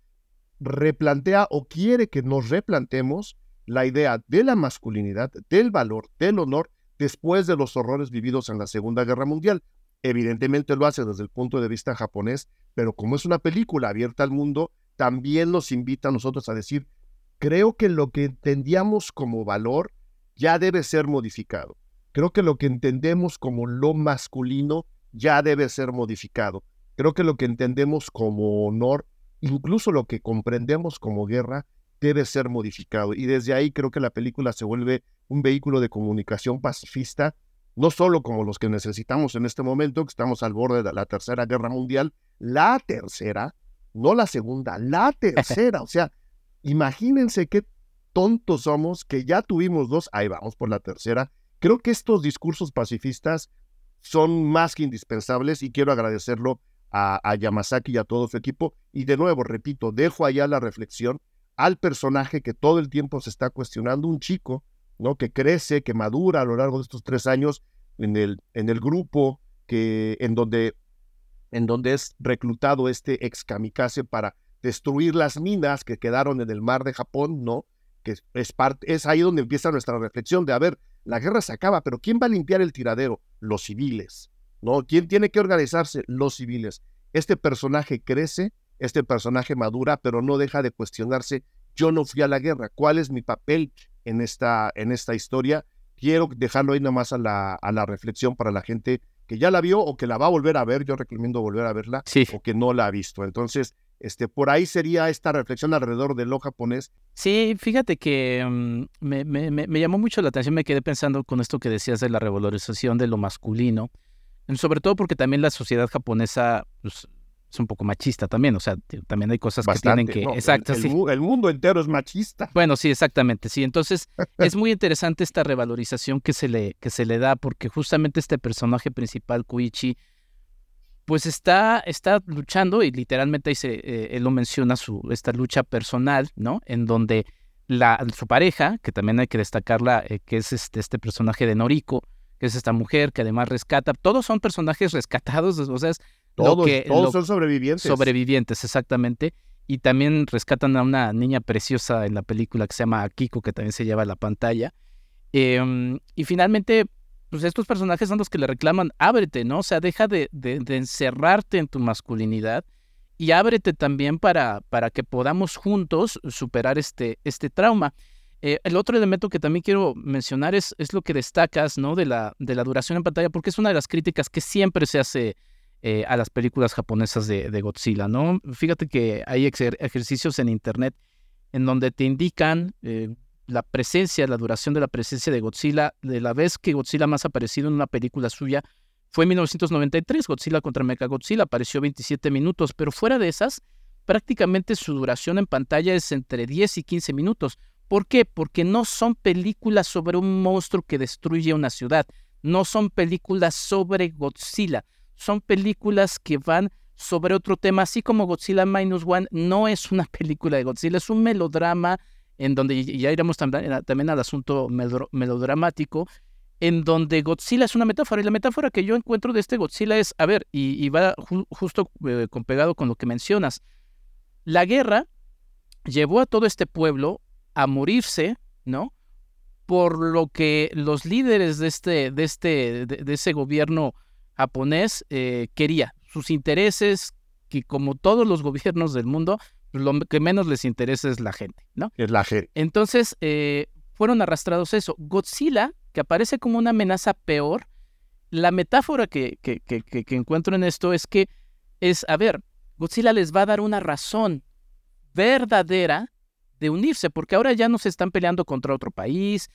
replantea o quiere que nos replantemos la idea de la masculinidad, del valor, del honor, después de los horrores vividos en la Segunda Guerra Mundial. Evidentemente lo hace desde el punto de vista japonés, pero como es una película abierta al mundo, también nos invita a nosotros a decir, creo que lo que entendíamos como valor ya debe ser modificado. Creo que lo que entendemos como lo masculino ya debe ser modificado. Creo que lo que entendemos como honor, incluso lo que comprendemos como guerra, debe ser modificado. Y desde ahí creo que la película se vuelve un vehículo de comunicación pacifista no solo como los que necesitamos en este momento, que estamos al borde de la Tercera Guerra Mundial, la tercera, no la segunda, la tercera. O sea, imagínense qué tontos somos que ya tuvimos dos, ahí vamos por la tercera. Creo que estos discursos pacifistas son más que indispensables y quiero agradecerlo a, a Yamazaki y a todo su equipo. Y de nuevo, repito, dejo allá la reflexión al personaje que todo el tiempo se está cuestionando, un chico ¿no? que crece, que madura a lo largo de estos tres años en el, en el grupo que, en, donde, en donde es reclutado este ex kamikaze para destruir las minas que quedaron en el mar de Japón, ¿no? Que es, es ahí donde empieza nuestra reflexión de, a ver, la guerra se acaba, pero ¿quién va a limpiar el tiradero? Los civiles, ¿no? ¿Quién tiene que organizarse? Los civiles. Este personaje crece, este personaje madura, pero no deja de cuestionarse, yo no fui a la guerra, ¿cuál es mi papel en esta, en esta historia. Quiero dejarlo ahí nomás a la, a la reflexión para la gente que ya la vio o que la va a volver a ver. Yo recomiendo volver a verla o que no la ha visto. Entonces, Este, por ahí sería esta reflexión alrededor de lo japonés. Sí, fíjate que mm, me, me, me, llamó mucho la atención, me quedé pensando con esto que decías de la revalorización de lo masculino, sobre todo porque también la sociedad japonesa pues, es un poco machista también, o sea, también hay cosas que tienen que... exacto, el, el, mundo entero es machista. Bueno, sí, exactamente, sí. Entonces, es muy interesante esta revalorización que se le, que se le da, porque justamente este personaje principal, Kuichi, pues está, está luchando, y literalmente ahí se, eh, él lo menciona, su, esta lucha personal, ¿no? En donde la, su pareja, que también hay que destacarla, eh, que es este, este personaje de Noriko, que es esta mujer que además rescata, todos son personajes rescatados, o sea, es todos, todos son sobrevivientes. Sobrevivientes, exactamente. Y también rescatan a una niña preciosa en la película que se llama Akiko, que también se lleva a la pantalla. Em, y finalmente, pues estos personajes son los que le reclaman, ábrete, ¿no? O sea, deja de, de, encerrarte en tu masculinidad y ábrete también para, para que podamos juntos superar este, este trauma. Eh, el otro elemento que también quiero mencionar es, es lo que destacas, ¿no? De la, de la duración en pantalla, porque es una de las críticas que siempre se hace eh, a las películas japonesas de, Godzilla, ¿no? Fíjate que hay ejercicios en internet en donde te indican eh, la presencia, la duración de la presencia de Godzilla, de la vez que Godzilla más aparecido en una película suya fue en 1993, Godzilla contra Mechagodzilla, apareció 27 minutos, pero fuera de esas, prácticamente su duración en pantalla es entre 10 y 15 minutos. ¿Por qué? Porque no son películas sobre un monstruo que destruye una ciudad, no son películas sobre Godzilla, son películas que van sobre otro tema, así como Godzilla Minus One no es una película de Godzilla, es un melodrama en donde ya iremos también, también al asunto melodramático, en donde Godzilla es una metáfora. Y la metáfora que yo encuentro de este Godzilla es, a ver, y, va justo eh, con pegado con lo que mencionas, la guerra llevó a todo este pueblo a morirse, ¿no? Por lo que los líderes de este, de este, de ese gobierno japonés eh, quería. Sus intereses, que como todos los gobiernos del mundo, pues, lo que menos les interesa es la gente, ¿no? Es la gente. Entonces, eh, fueron arrastrados eso. Godzilla, que aparece como una amenaza peor, la metáfora que, que, que, que encuentro en esto es que es, a ver, Godzilla les va a dar una razón verdadera de unirse, porque ahora ya no se están peleando contra otro país,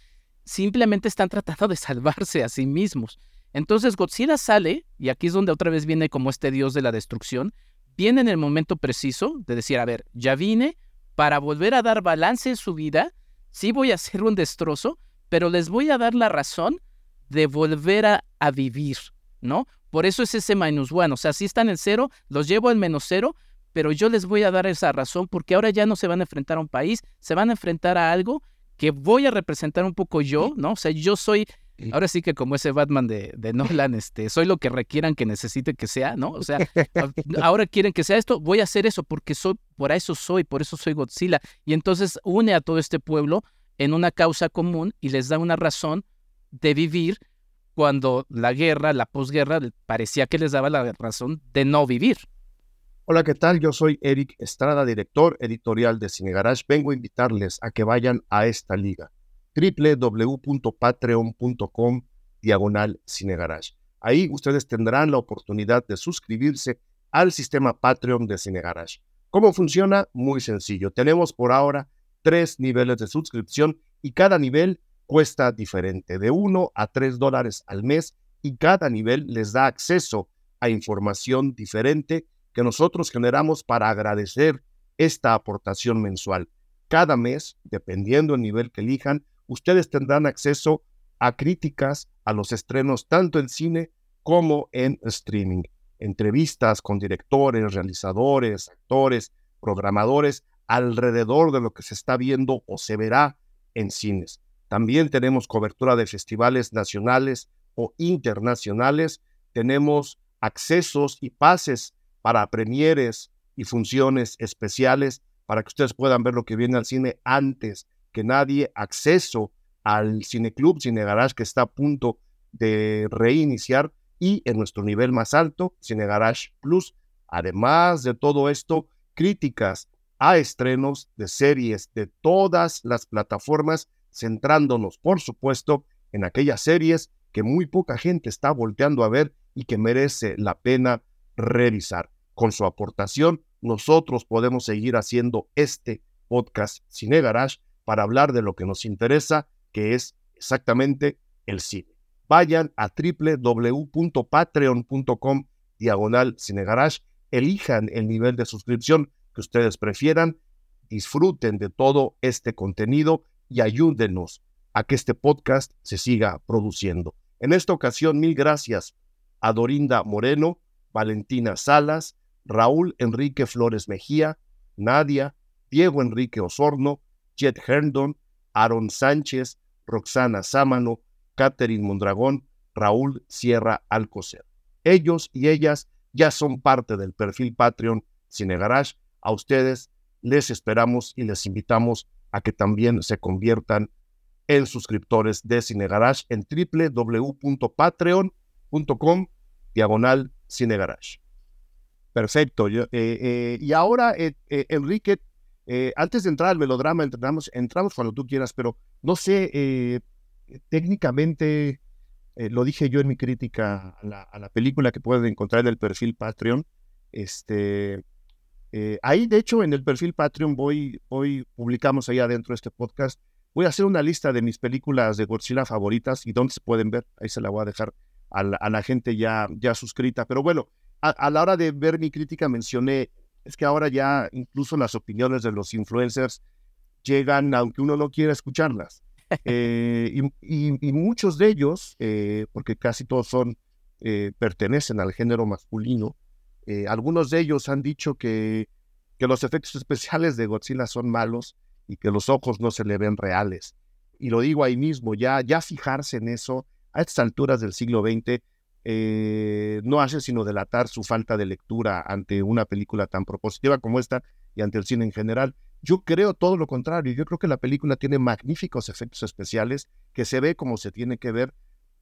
simplemente están tratando de salvarse a sí mismos. Entonces Godzilla sale, y aquí es donde otra vez viene como este dios de la destrucción, viene en el momento preciso de decir, a ver, ya vine para volver a dar balance en su vida, sí voy a hacer un destrozo, pero les voy a dar la razón de volver a, vivir, ¿no? Por eso es ese minus one, o sea, si están en cero, los llevo al menos cero, pero yo les voy a dar esa razón porque ahora ya no se van a enfrentar a un país, se van a enfrentar a algo que voy a representar un poco yo, ¿no? O sea, yo soy Ahora sí que como ese Batman de, de, Nolan, este, soy lo que requieran que necesite que sea, ¿no? O sea, ahora quieren que sea esto, voy a hacer eso porque soy, por eso soy, por eso soy Godzilla. Y entonces une a todo este pueblo en una causa común y les da una razón de vivir cuando la guerra, la posguerra, parecía que les daba la razón de no vivir. Hola, ¿qué tal? Yo soy Eric Estrada, director editorial de Cine Garage. Vengo a invitarles a que vayan a esta liga www.patreon.com diagonal cinegarage. Ahí ustedes tendrán la oportunidad de suscribirse al sistema Patreon de Cinegarage. ¿Cómo funciona? Muy sencillo. Tenemos por ahora tres niveles de suscripción y cada nivel cuesta diferente, de 1 a 3 dólares al mes y cada nivel les da acceso a información diferente que nosotros generamos para agradecer esta aportación mensual. Cada mes, dependiendo del nivel que elijan, ustedes tendrán acceso a críticas a los estrenos tanto en cine como en streaming, entrevistas con directores, realizadores, actores, programadores alrededor de lo que se está viendo o se verá en cines. También tenemos cobertura de festivales nacionales o internacionales, tenemos accesos y pases para premieres y funciones especiales para que ustedes puedan ver lo que viene al cine antes que nadie acceso al Cineclub, Cine Garage, que está a punto de reiniciar, y en nuestro nivel más alto, Cine Garage Plus. Además de todo esto, críticas a estrenos de series de todas las plataformas, centrándonos, por supuesto, en aquellas series que muy poca gente está volteando a ver y que merece la pena revisar. Con su aportación, nosotros podemos seguir haciendo este podcast Cine Garage para hablar de lo que nos interesa, que es exactamente el cine. Vayan a www.patreon.com diagonal Cinegarage, elijan el nivel de suscripción que ustedes prefieran, disfruten de todo este contenido y ayúdenos a que este podcast se siga produciendo. En esta ocasión, mil gracias a Dorinda Moreno, Valentina Salas, Raúl Enrique Flores Mejía, Nadia, Diego Enrique Osorno, Jet Herndon, Aaron Sánchez, Roxana Sámano, Catherine Mondragón, Raúl Sierra Alcocer. Ellos y ellas ya son parte del perfil Patreon Cine Garage. A ustedes les esperamos y les invitamos a que también se conviertan en suscriptores de Cine Garage en www.patreon.com diagonal Cine Garage. Perfecto. Eh, eh, y ahora, eh, Enrique, antes de entrar al melodrama, entramos, entramos cuando tú quieras, pero no sé, técnicamente, lo dije yo en mi crítica a la, película que pueden encontrar en el perfil Patreon. Este, ahí, de hecho, en el perfil Patreon voy, hoy publicamos ahí adentro de este podcast. Voy a hacer una lista de mis películas de Godzilla favoritas y dónde se pueden ver. Ahí se la voy a dejar a la, gente ya, ya suscrita. Pero bueno, a, la hora de ver mi crítica mencioné, es que ahora ya incluso las opiniones de los influencers llegan aunque uno no quiera escucharlas. Eh, y, muchos de ellos, eh, porque casi todos son, eh, pertenecen al género masculino, algunos de ellos han dicho que, que los efectos especiales de Godzilla son malos y que los ojos no se le ven reales. Y lo digo ahí mismo, ya, ya fijarse en eso a estas alturas del siglo XX eh, no hace sino delatar su falta de lectura ante una película tan propositiva como esta y ante el cine en general. Yo creo todo lo contrario, yo creo que la película tiene magníficos efectos especiales, que se ve como se tiene que ver,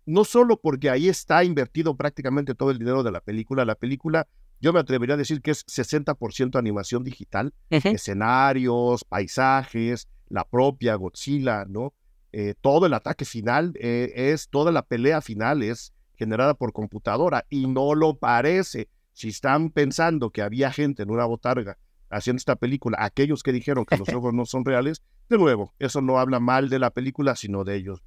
no solo porque ahí está invertido prácticamente todo el dinero de la película, la película yo me atrevería a decir que es 60% animación digital, escenarios, paisajes, la propia Godzilla, ¿no? Eh, todo el ataque final eh, es, toda la pelea final es generada por computadora y no lo parece. Si están pensando que había gente en una botarga haciendo esta película, aquellos que dijeron que los ojos no son reales, de nuevo, eso no habla mal de la película, sino de ellos.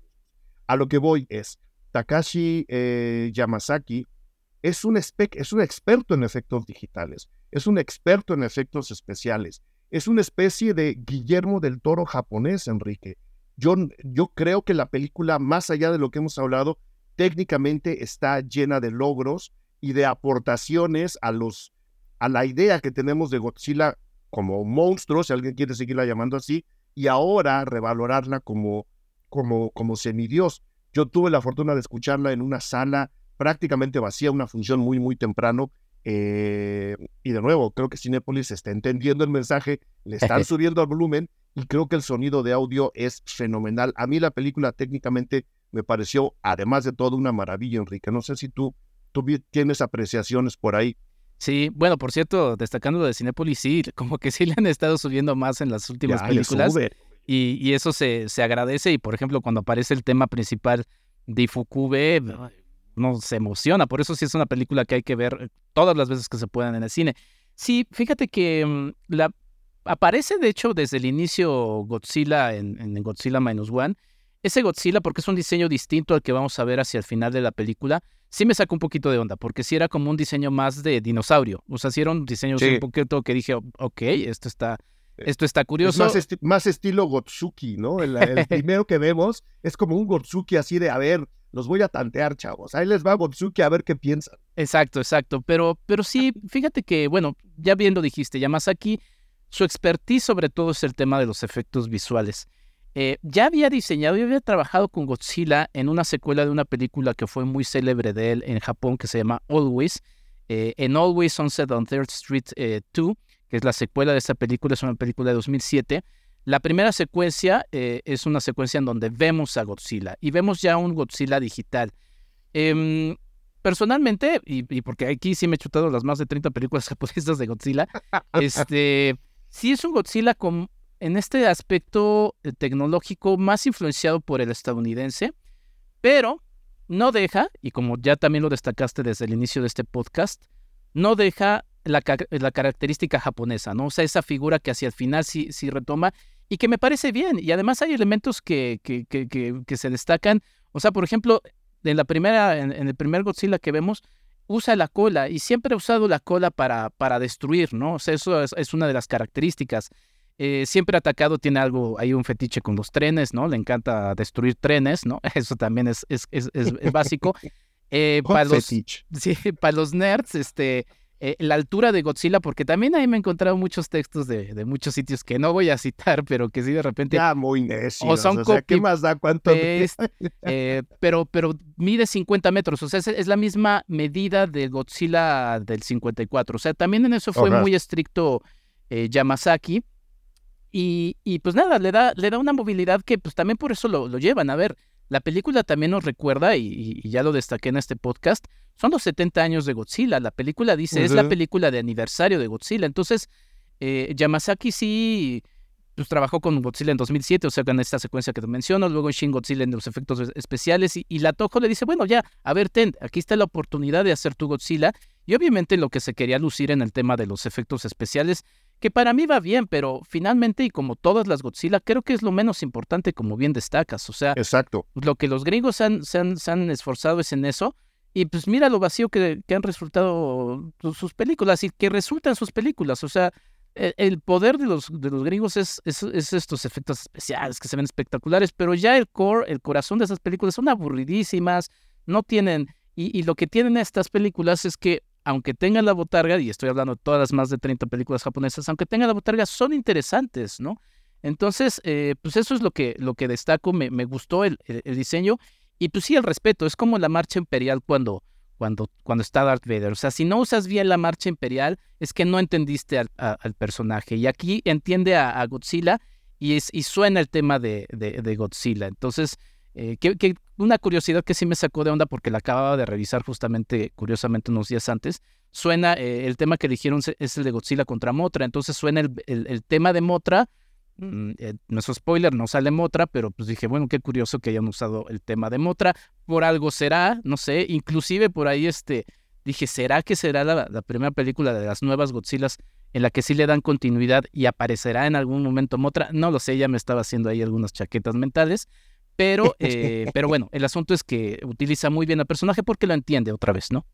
A lo que voy es, Takashi eh, Yamazaki es un, es un experto en efectos digitales, es un experto en efectos especiales, es una especie de Guillermo del Toro japonés, Enrique. Yo, yo creo que la película, más allá de lo que hemos hablado, técnicamente está llena de logros y de aportaciones a, los, a la idea que tenemos de Godzilla como monstruo, si alguien quiere seguirla llamando así, y ahora revalorarla como, como, como semidios. Yo tuve la fortuna de escucharla en una sala prácticamente vacía, una función muy, muy temprano. Eh, y de nuevo, creo que Cinepolis está entendiendo el mensaje, le están subiendo al volumen y creo que el sonido de audio es fenomenal. A mí la película técnicamente me pareció, además de todo, una maravilla, Enrique. No sé si tú, tú tienes apreciaciones por ahí. Sí, bueno, por cierto, destacando lo de Cinepolis, sí, como que sí le han estado subiendo más en las últimas películas. Y, y, eso se, se agradece. Y por ejemplo, cuando aparece el tema principal de Ifukube, no se emociona. Por eso sí es una película que hay que ver todas las veces que se puedan en el cine. Sí, fíjate que mm, la, aparece de hecho desde el inicio Godzilla en, en Godzilla Minus One ese Godzilla, porque es un diseño distinto al que vamos a ver hacia el final de la película, sí me sacó un poquito de onda, porque sí era como un diseño más de dinosaurio. O sea, sí era un diseño un poquito que dije, ok, esto está, esto está curioso. más, estilo Gotsuki, ¿no? El, primero que vemos es como un Gotsuki así de, a ver, los voy a tantear, chavos. Ahí les va Gotsuki a ver qué piensan. Exacto, exacto. Pero, pero sí, fíjate que, bueno, ya viendo dijiste, ya más aquí, su expertise sobre todo es el tema de los efectos visuales. Eh, ya había diseñado y había trabajado con Godzilla en una secuela de una película que fue muy célebre de él en Japón que se llama Always. Eh, en Always Sunset on Third Street 2, eh, que es la secuela de esta película, es una película de 2007. La primera secuencia es una secuencia en donde vemos a Godzilla y vemos ya un Godzilla digital. Em, personalmente, y, porque aquí sí me he chutado las más de 30 películas japonesas de Godzilla, este, sí es un Godzilla con en este aspecto eh, tecnológico más influenciado por el estadounidense, pero no deja, y como ya también lo destacaste desde el inicio de este podcast, no deja la, característica japonesa, ¿no? O sea, esa figura que hacia el final sí, sí retoma y que me parece bien. Y además hay elementos que, que, que, que se destacan. O sea, por ejemplo, en la primera, en, el primer Godzilla que vemos, usa la cola y siempre ha usado la cola para, para destruir, ¿no? O sea, eso es, una de las características. Eh, siempre atacado tiene algo, hay un fetiche con los trenes, ¿no? Le encanta destruir trenes, ¿no? Eso también es, es, es, es básico. Eh, para, los, sí, para los nerds, este, eh, la altura de Godzilla, porque también ahí me he encontrado muchos textos de, de, muchos sitios que no voy a citar, pero que sí de repente. Ya, muy necio. O son o ¿qué más da? ¿Cuánto? eh, pero, pero mide 50 metros, o sea, es, la misma medida de Godzilla del 54. O sea, también en eso fue muy estricto Yamazaki. Y, y, pues nada, le da, le da una movilidad que pues también por eso lo, lo llevan. A ver, la película también nos recuerda, y, ya lo destaqué en este podcast, son los 70 años de Godzilla. La película dice, es la película de aniversario de Godzilla. Entonces, eh, Yamazaki sí pues, trabajó con Godzilla en 2007, o sea, en esta secuencia que te menciono, luego en Shin Godzilla en los efectos especiales, y, y la Toho le dice, bueno, ya, a ver, ten, aquí está la oportunidad de hacer tu Godzilla. Y obviamente lo que se quería lucir en el tema de los efectos especiales que para mí va bien, pero finalmente, y como todas las Godzilla, creo que es lo menos importante, como bien destacas. O sea, Exacto. lo que los gringos han, se, han, esforzado es en eso. Y pues mira lo vacío que, han resultado sus películas y que resultan sus películas. O sea, e, el, poder de los, de los gringos es, es, es, estos efectos especiales que se ven espectaculares, pero ya el core, el corazón de esas películas son aburridísimas, no tienen... Y, y lo que tienen estas películas es que aunque tengan la botarga, y estoy hablando de todas las más de 30 películas japonesas, aunque tengan la botarga, son interesantes, ¿no? Entonces, eh, pues eso es lo que, lo que destaco, me, gustó el, diseño, y pues sí, el respeto, es como la marcha imperial cuando, cuando, cuando está Darth Vader, o sea, si no usas bien la marcha imperial, es que no entendiste al, personaje, y aquí entiende a, Godzilla, y, suena el tema de Godzilla, entonces... Eh, que, una curiosidad que sí me sacó de onda porque la acababa de revisar justamente, curiosamente, unos días antes. Suena, eh, el tema que eligieron es el de Godzilla contra Motra, entonces suena el, el, tema de Motra. Mm, eh, es spoiler, no sale Motra, pero pues dije, bueno, qué curioso que hayan usado el tema de Motra. Por algo será, no sé, inclusive por ahí este, dije, ¿será que será la, la primera película de las nuevas Godzillas en la que sí le dan continuidad y aparecerá en algún momento Motra? No lo sé, ya me estaba haciendo ahí algunas chaquetas mentales. Pero, eh, pero bueno, el asunto es que utiliza muy bien al personaje porque lo entiende otra vez, ¿no?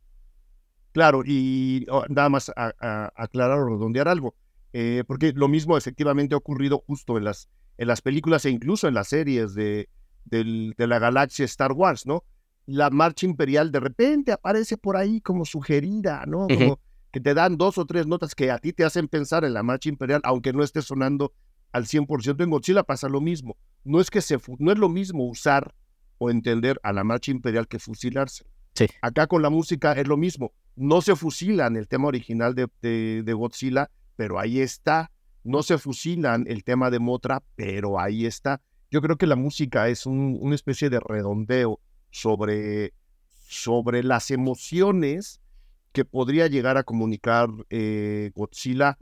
Claro, y oh, nada más aclarar o redondear algo, eh, porque lo mismo efectivamente ha ocurrido justo en las, en las películas e incluso en las series de, de la galaxia Star Wars, ¿no? La marcha imperial de repente aparece por ahí como sugerida, ¿no? Como que te dan dos o tres notas que a ti te hacen pensar en la marcha imperial, aunque no esté sonando al 100%. En Godzilla pasa lo mismo. No es, que se, no es lo mismo usar o entender a la marcha imperial que fusilarse. Sí. Acá con la música es lo mismo. No se fusilan el tema original de, de, Godzilla, pero ahí está. No se fusilan el tema de Motra, pero ahí está. Yo creo que la música es un, una especie de redondeo sobre, sobre las emociones que podría llegar a comunicar eh, Godzilla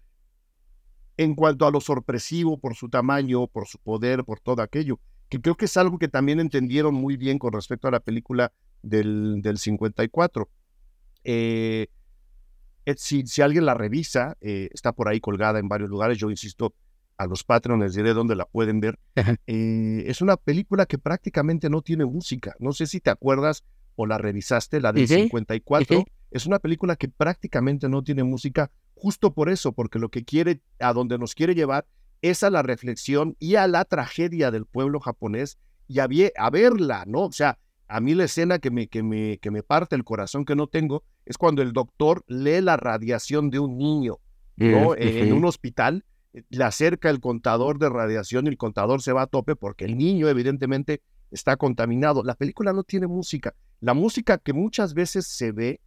en cuanto a lo sorpresivo por su tamaño, por su poder, por todo aquello, que creo que es algo que también entendieron muy bien con respecto a la película del, del 54. Eh, si, si, alguien la revisa, eh, está por ahí colgada en varios lugares, yo insisto, a los patrones diré dónde la pueden ver. Eh, es una película que prácticamente no tiene música. No sé si te acuerdas o la revisaste, la del 54. Es una película que prácticamente no tiene música justo por eso, porque lo que quiere, a donde nos quiere llevar es a la reflexión y a la tragedia del pueblo japonés y a, a verla, ¿no? O sea, a mí la escena que me, que, me, que me parte el corazón que no tengo es cuando el doctor lee la radiación de un niño, ¿no? en, un hospital, le acerca el contador de radiación y el contador se va a tope porque el niño evidentemente está contaminado. La película no tiene música. La música que muchas veces se ve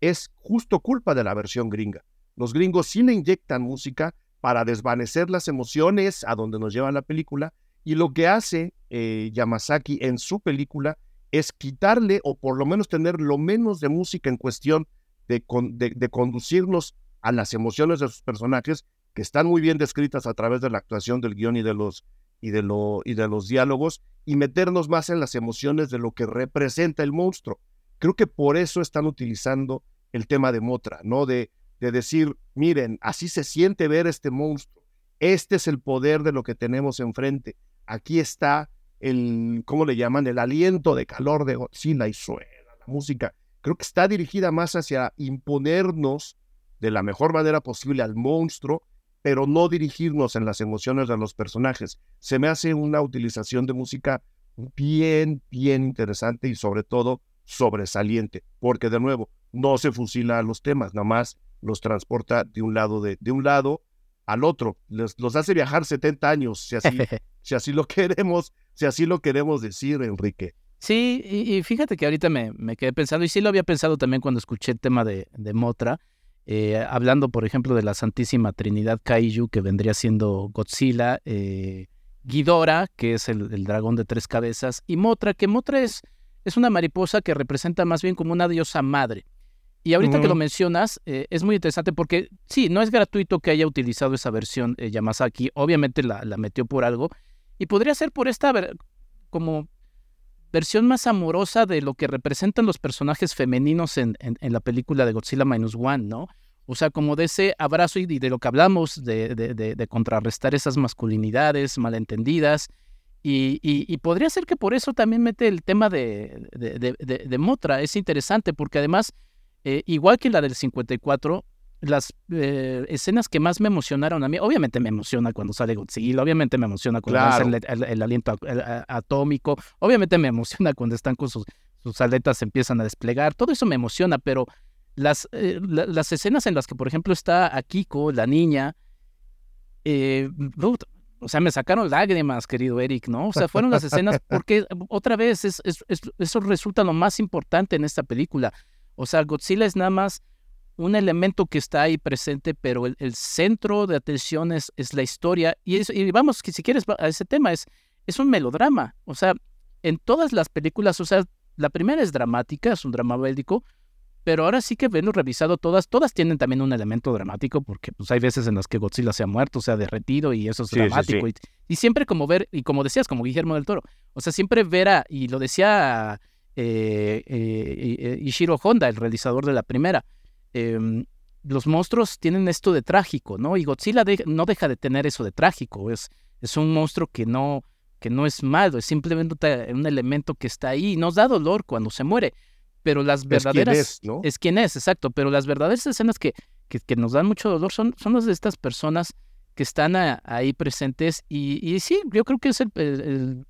es justo culpa de la versión gringa. Los gringos sí le inyectan música para desvanecer las emociones a donde nos lleva la película y lo que hace eh, Yamazaki en su película es quitarle o por lo menos tener lo menos de música en cuestión de, de, conducirnos a las emociones de sus personajes que están muy bien descritas a través de la actuación del guion y de los y de, lo, y de los diálogos y meternos más en las emociones de lo que representa el monstruo. Creo que por eso están utilizando el tema de Motra, ¿no? De de decir, miren, así se siente ver este monstruo. Este es el poder de lo que tenemos enfrente. Aquí está el, ¿cómo le llaman? El aliento de calor de Godzilla y suena la música. Creo que está dirigida más hacia imponernos de la mejor manera posible al monstruo, pero no dirigirnos en las emociones de los personajes. Se me hace una utilización de música bien, bien interesante y sobre todo sobresaliente, porque de nuevo, no se fusila a los temas, nada más los transporta de un lado, de, de un lado al otro, les, los hace viajar 70 años, si así, si así lo queremos, si así lo queremos decir, Enrique. Sí, y, fíjate que ahorita me, me, quedé pensando, y sí lo había pensado también cuando escuché el tema de, de Motra, eh, hablando, por ejemplo, de la Santísima Trinidad Kaiju, que vendría siendo Godzilla, eh, Ghidorah, que es el, dragón de tres cabezas, y Motra, que Motra es, es una mariposa que representa más bien como una diosa madre. Y ahorita que lo mencionas, eh, es muy interesante porque sí, no es gratuito que haya utilizado esa versión eh, Yamazaki, obviamente la, la, metió por algo, y podría ser por esta como versión más amorosa de lo que representan los personajes femeninos en, en, la película de Godzilla Minus One, ¿no? O sea, como de ese abrazo y de lo que hablamos, de, de, de, contrarrestar esas masculinidades malentendidas. Y, y, y, podría ser que por eso también mete el tema de, de Motra. Es interesante porque además eh, igual que la del 54, las eh, escenas que más me emocionaron a mí, obviamente me emociona cuando sale Godzilla, obviamente me emociona cuando sale el, aliento atómico, obviamente me emociona cuando están con sus, sus aletas se empiezan a desplegar, todo eso me emociona, pero las, eh, las escenas en las que, por ejemplo, está Akiko, la niña, o sea, me sacaron lágrimas, querido Eric, ¿no? O sea, fueron las escenas, porque otra vez es, eso resulta lo más importante en esta película. O sea, Godzilla es nada más un elemento que está ahí presente, pero el, centro de atención es, la historia. Y, y, vamos, que si quieres a ese tema, es, es un melodrama. O sea, en todas las películas, o sea, la primera es dramática, es un drama bélico, pero ahora sí que verlo revisado todas, todas tienen también un elemento dramático, porque pues hay veces en las que Godzilla se ha muerto, se ha derretido y eso es dramático. Y, siempre como ver, y como decías, como Guillermo del Toro, o sea, siempre ver a, y lo decía eh, eh, Ishiro Honda, el realizador de la primera. Em, los monstruos tienen esto de trágico, ¿no? Y Godzilla no deja de tener eso de trágico. Es, es un monstruo que no, que no es malo, es simplemente un elemento que está ahí y nos da dolor cuando se muere. Pero las verdaderas. Es quien es, ¿no? Es quien es, exacto. Pero las verdaderas escenas que, que, nos dan mucho dolor son, son las de estas personas que están ahí presentes. Y, y, sí, yo creo que es el,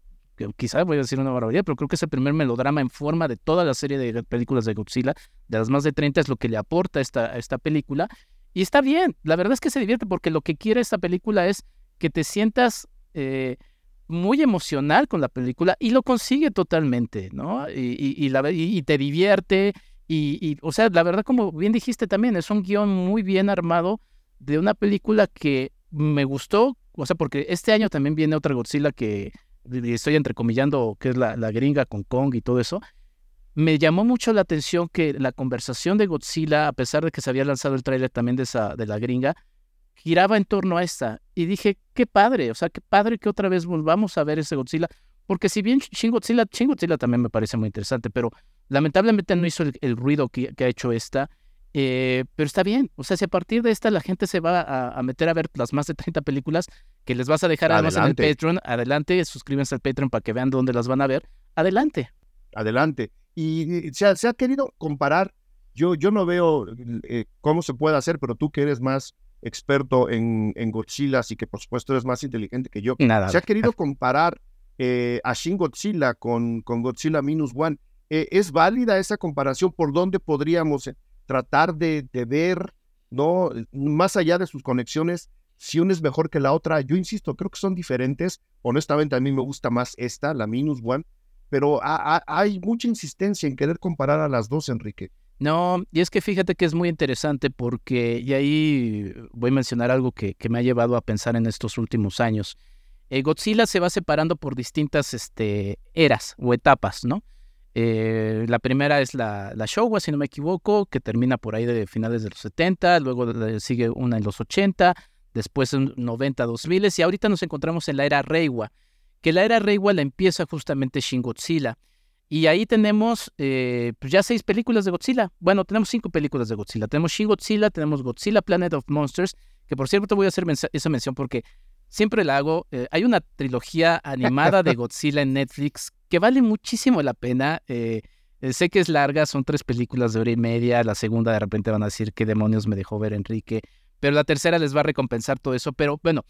quizás voy a decir una barbaridad, pero creo que es el primer melodrama en forma de toda la serie de películas de Godzilla, de las más de 30 es lo que le aporta esta, esta película. Y está bien, la verdad es que se divierte porque lo que quiere esta película es que te sientas eh, muy emocional con la película y lo consigue totalmente, ¿no? Y, y, la, y te divierte. Y, o sea, la verdad, como bien dijiste también, es un guion muy bien armado de una película que me gustó, o sea, porque este año también viene otra Godzilla que estoy entrecomillando que es la, la gringa con Kong y todo eso, me llamó mucho la atención que la conversación de Godzilla, a pesar de que se había lanzado el tráiler también de, esa, de la gringa, giraba en torno a esta. Y dije, qué padre, o sea, qué padre que otra vez volvamos a ver ese Godzilla. Porque si bien Shin Godzilla, Shin Godzilla también me parece muy interesante, pero lamentablemente no hizo el, ruido que, que, ha hecho esta. Eh, pero está bien, o sea, si a partir de esta la gente se va a, meter a ver las más de 30 películas que les vas a dejar además en el Patreon, adelante, suscríbanse al Patreon para que vean dónde las van a ver, adelante. Adelante. Y se ha, se ha querido comparar, yo, yo no veo eh, cómo se puede hacer, pero tú que eres más experto en, en Godzilla, y que por supuesto eres más inteligente que yo, Nada. se ha querido comparar eh, a Shin Godzilla con, con Godzilla Minus One. ¿Es válida esa comparación? ¿Por dónde podríamos tratar de, ver, ¿no? Más allá de sus conexiones, si una es mejor que la otra. Yo insisto, creo que son diferentes. Honestamente, a mí me gusta más esta, la Minus One, pero hay mucha insistencia en querer comparar a las dos, Enrique. No, y es que fíjate que es muy interesante porque, y ahí voy a mencionar algo que, que me ha llevado a pensar en estos últimos años. Eh, Godzilla se va separando por distintas este, eras o etapas, ¿no? Eh, la primera es la, la, Showa, si no me equivoco, que termina por ahí de finales de los 70, luego sigue una en los 80, después en 90, 2000 y ahorita nos encontramos en la era Reiwa, que la era Reiwa la empieza justamente Shin Godzilla. Y ahí tenemos eh, pues ya seis películas de Godzilla. Bueno, tenemos cinco películas de Godzilla. Tenemos Shin Godzilla, tenemos Godzilla Planet of Monsters, que por cierto voy a hacer esa mención porque siempre la hago. Eh, hay una trilogía animada de Godzilla en Netflix que vale muchísimo la pena. Eh, sé que es larga, son tres películas de hora y media. La segunda de repente van a decir qué demonios me dejó ver Enrique. Pero la tercera les va a recompensar todo eso. Pero bueno,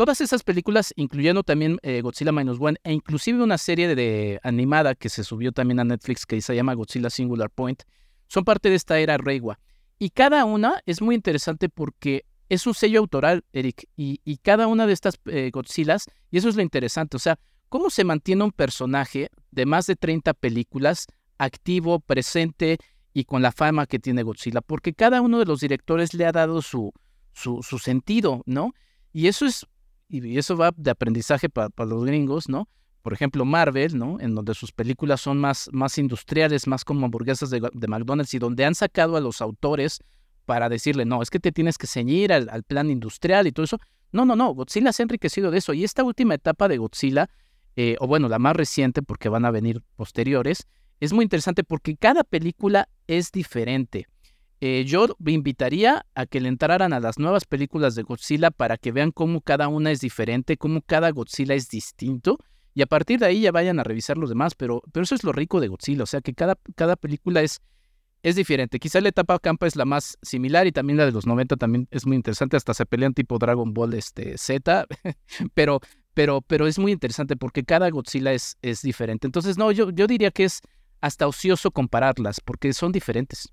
Todas esas películas, incluyendo también eh, Godzilla Minus One e inclusive una serie de, animada que se subió también a Netflix que se llama Godzilla Singular Point, son parte de esta era Reiwa. Y cada una es muy interesante porque es un sello autoral, Eric, y, cada una de estas eh, Godzillas, y eso es lo interesante, o sea, cómo se mantiene un personaje de más de 30 películas activo, presente y con la fama que tiene Godzilla, porque cada uno de los directores le ha dado su, su, su sentido, ¿no? Y eso es y eso va de aprendizaje para, los gringos, ¿no? Por ejemplo, Marvel, ¿no? En donde sus películas son más, más industriales, más como hamburguesas de, McDonald's y donde han sacado a los autores para decirle, no, es que te tienes que ceñir al, plan industrial y todo eso. No, no, no, Godzilla se ha enriquecido de eso. Y esta última etapa de Godzilla, eh, o bueno, la más reciente, porque van a venir posteriores, es muy interesante porque cada película es diferente. Eh, yo invitaría a que le entraran a las nuevas películas de Godzilla para que vean cómo cada una es diferente, cómo cada Godzilla es distinto. Y a partir de ahí ya vayan a revisar los demás, pero, pero eso es lo rico de Godzilla, o sea que cada, cada película es, es diferente. Quizá la etapa campa es la más similar y también la de los 90 también es muy interesante, hasta se pelean tipo Dragon Ball este, Z, pero, pero, pero es muy interesante porque cada Godzilla es, es diferente. Entonces, no, yo, yo diría que es hasta ocioso compararlas porque son diferentes.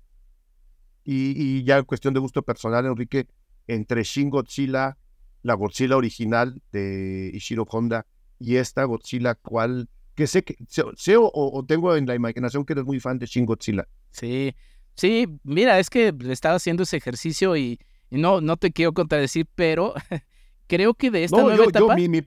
Y, ya en cuestión de gusto personal, Enrique, entre Shin Godzilla, la Godzilla original de Ishiro Honda y esta Godzilla, ¿cuál? Que sé que sé, o, tengo en la imaginación que eres muy fan de Shin Godzilla. Sí, sí, mira, es que estaba haciendo ese ejercicio y, no, no te quiero contradecir, pero creo que de esta nueva etapa... mi, mi,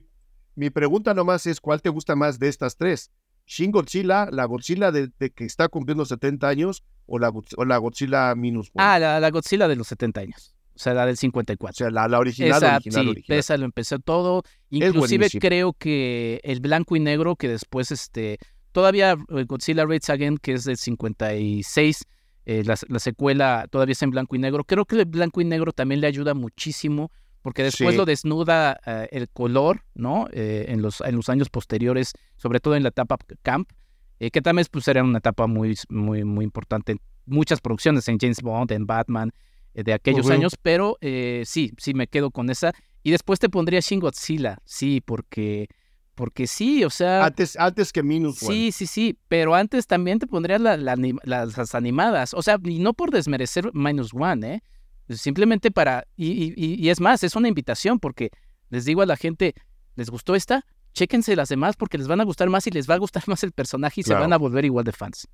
mi, pregunta nomás es, ¿cuál te gusta más de estas tres? Shin Godzilla, la Godzilla de, que está cumpliendo 70 años o la, o la Godzilla minus Ah, la, Godzilla de los 70 años. O sea, la del 54. O sea, la, la original, esa, original, sí, Esa lo empezó todo. Inclusive creo que el blanco y negro, que después, este, todavía eh, Godzilla Raids Again, que es del 56, eh, la, la, secuela todavía es en blanco y negro. Creo que el blanco y negro también le ayuda muchísimo porque después lo desnuda eh, el color, ¿no? Eh, en, los, en los años posteriores, sobre todo en la etapa camp, eh, que también pues, era una etapa muy, muy, muy importante. Muchas producciones en James Bond, en Batman, de aquellos años, pero sí, sí me quedo con esa. Y después te pondría Shin Godzilla, sí, porque, porque sí, o sea... Antes, antes que Minus Sí, sí, sí, pero antes también te pondría las, las animadas, o sea, y no por desmerecer Minus One, ¿eh? Simplemente para, y, es más, es una invitación porque les digo a la gente, ¿les gustó esta? Chéquense las demás porque les van a gustar más y les va a gustar más el personaje y se van a volver igual de fans.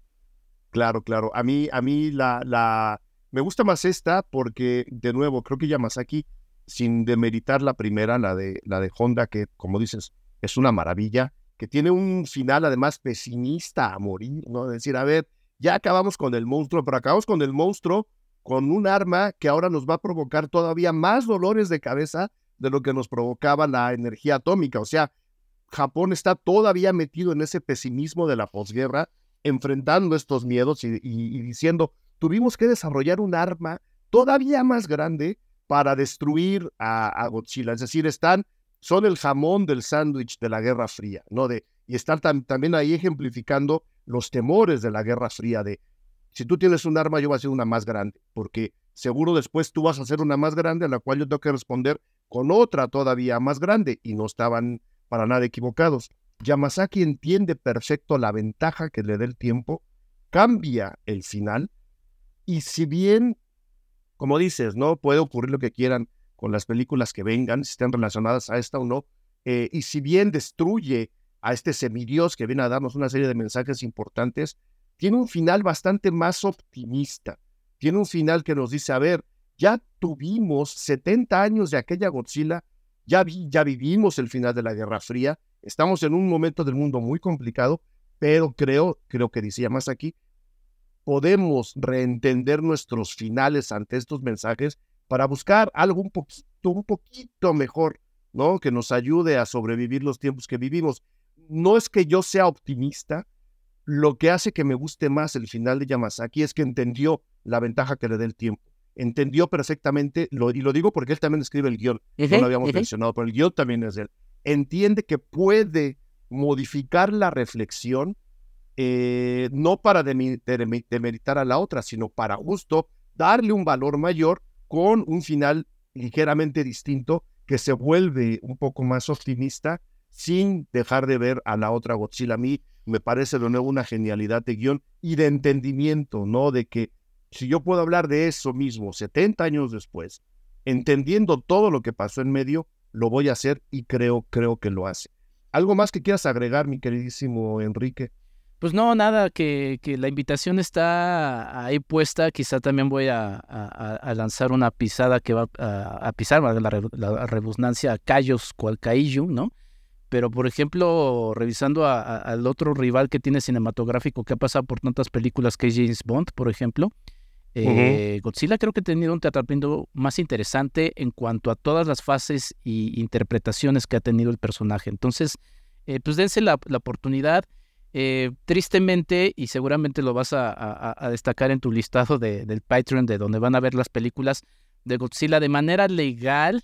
Claro, claro. A mí, a mí la, la, me gusta más esta porque, de nuevo, creo que Yamazaki, sin demeritar la primera, la de, la de Honda, que como dices, es una maravilla, que tiene un final además pesimista a morir, ¿no? decir, a ver, ya acabamos con el monstruo, pero acabamos con el monstruo con un arma que ahora nos va a provocar todavía más dolores de cabeza de lo que nos provocaba la energía atómica. O sea, Japón está todavía metido en ese pesimismo de la posguerra, enfrentando estos miedos y, diciendo, tuvimos que desarrollar un arma todavía más grande para destruir a, Godzilla. Es decir, están, son el jamón del sándwich de la Guerra Fría, ¿no? De, y están también ahí ejemplificando los temores de la Guerra Fría, de si tú tienes un arma, yo voy a hacer una más grande, porque seguro después tú vas a hacer una más grande a la cual yo tengo que responder con otra todavía más grande, y no estaban para nada equivocados. Yamazaki entiende perfecto la ventaja que le da el tiempo, cambia el final, y si bien, como dices, no puede ocurrir lo que quieran con las películas que vengan, si estén relacionadas a esta o no, eh, y si bien destruye a este semidios que viene a darnos una serie de mensajes importantes, tiene un final bastante más optimista. Tiene un final que nos dice, a ver, ya tuvimos 70 años de aquella Godzilla, ya, ya vivimos el final de la Guerra Fría, estamos en un momento del mundo muy complicado, pero creo, creo que decía más aquí, podemos reentender nuestros finales ante estos mensajes para buscar algo un poquito, un poquito mejor, ¿no? Que nos ayude a sobrevivir los tiempos que vivimos. No es que yo sea optimista, lo que hace que me guste más el final de Yamazaki es que entendió la ventaja que le da el tiempo. Entendió perfectamente, lo, y lo digo porque él también escribe el guion, no lo habíamos mencionado, pero el guion también es él. Entiende que puede modificar la reflexión, eh, no para demeritar a la otra, sino para justo darle un valor mayor con un final ligeramente distinto que se vuelve un poco más optimista sin dejar de ver a la otra Godzilla. A mí me parece de nuevo una genialidad de guion y de entendimiento, ¿no? De que si yo puedo hablar de eso mismo 70 años después, entendiendo todo lo que pasó en medio, lo voy a hacer y creo, creo que lo hace. ¿Algo más que quieras agregar, mi queridísimo Enrique? Pues no, nada, que, que la invitación está ahí puesta. Quizá también voy a, a, lanzar una pisada que va a, pisar, la, la, redundancia, a Cayos Cualcaillo, ¿no? Pero, por ejemplo, revisando al otro rival que tiene cinematográfico que ha pasado por tantas películas que es James Bond, por ejemplo, eh, Godzilla creo que ha tenido un tratamiento más interesante en cuanto a todas las fases y interpretaciones que ha tenido el personaje. Entonces, eh, pues dense la, oportunidad. Eh, tristemente, y seguramente lo vas a, destacar en tu listado de, del Patreon, de donde van a ver las películas de Godzilla de manera legal,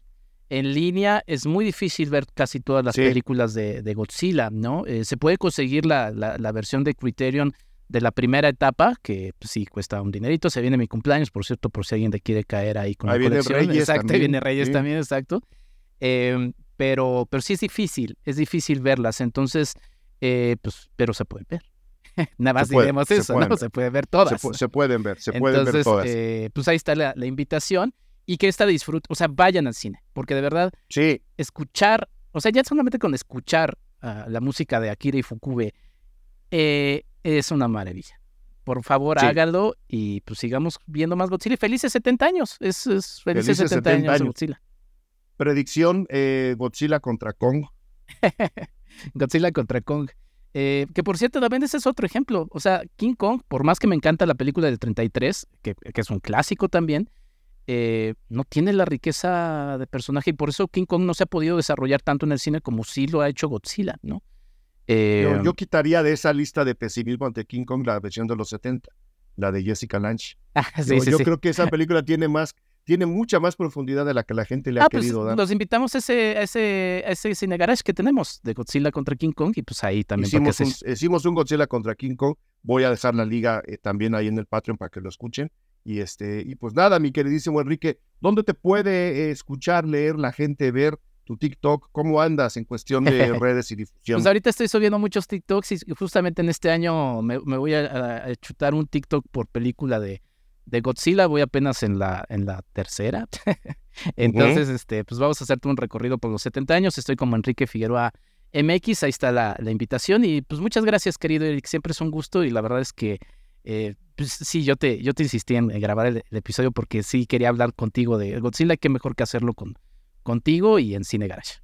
en línea, es muy difícil ver casi todas las películas de, Godzilla, ¿no? se puede conseguir la, la, versión de Criterion de la primera etapa, que pues, sí cuesta un dinerito, se viene mi cumpleaños, por cierto, por si alguien te quiere caer ahí con la colección. Reyes exacto, también, viene Reyes también, exacto. Em, pero, pero sí es difícil, es difícil verlas, entonces, eh, pues, pero se pueden ver. Nada más diremos eso, ¿no? Se puede ver todas. Se, pueden ver, se pueden ver todas. Eh, pues ahí está la, la, invitación y que esta disfrute, o sea, vayan al cine, porque de verdad, sí. escuchar, o sea, ya solamente con escuchar ah, la música de Akira y Fukube, eh, es una maravilla. Por favor, hágalo y pues sigamos viendo más Godzilla. Felices 70 años. Es, felices, 70, años, de Godzilla. Predicción, eh, Godzilla contra Kong. Godzilla contra Kong. Eh, que por cierto, también ese es otro ejemplo. O sea, King Kong, por más que me encanta la película del 33, que, que es un clásico también, eh, no tiene la riqueza de personaje y por eso King Kong no se ha podido desarrollar tanto en el cine como sí lo ha hecho Godzilla, ¿no? Em, yo, quitaría de esa lista de pesimismo ante King Kong la versión de los 70, la de Jessica Lange. Ah, yo, creo que esa película tiene más, tiene mucha más profundidad de la que la gente le ha ah, pues, querido dar. Los invitamos a ese, ese, ese cine garage que tenemos de Godzilla contra King Kong y pues ahí también. Hicimos, un, hicimos un Godzilla contra King Kong. Voy a dejar la liga eh, también ahí en el Patreon para que lo escuchen. Y este, y pues nada, mi queridísimo Enrique, ¿dónde te puede eh, escuchar, leer la gente, ver tu TikTok? ¿Cómo andas en cuestión de redes y difusión? Pues ahorita estoy subiendo muchos TikToks y justamente en este año me, voy a, chutar un TikTok por película de, de Godzilla. Voy apenas en la, en la tercera. Entonces, este, pues vamos a hacerte un recorrido por los 70 años. Estoy como Enrique Figueroa MX, ahí está la, invitación. Y pues muchas gracias, querido Eric. Siempre es un gusto y la verdad es que eh, pues sí, yo te, yo te insistí en grabar el, episodio porque sí quería hablar contigo de Godzilla. Qué mejor que hacerlo con, contigo y en Cine Garage.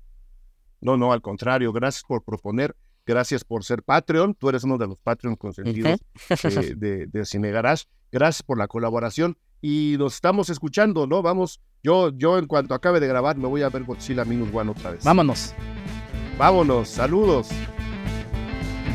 No, no, al contrario, gracias por proponer, gracias por ser Patreon, tú eres uno de los Patreon consentidos de, de, Cine Garage, gracias por la colaboración y nos estamos escuchando, ¿no? Vamos, yo, yo en cuanto acabe de grabar me voy a ver Godzilla Minus One otra vez. Vámonos. Vámonos, saludos.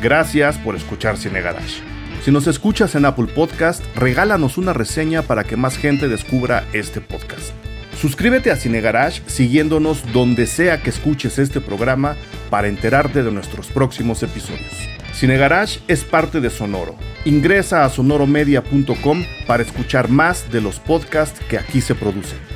Gracias por escuchar Cine Garage. Si nos escuchas en Apple Podcast, regálanos una reseña para que más gente descubra este podcast. Suscríbete a Cine Garage siguiéndonos donde sea que escuches este programa para enterarte de nuestros próximos episodios. Cine Garage es parte de Sonoro. Ingresa a sonoromedia.com para escuchar más de los podcasts que aquí se producen.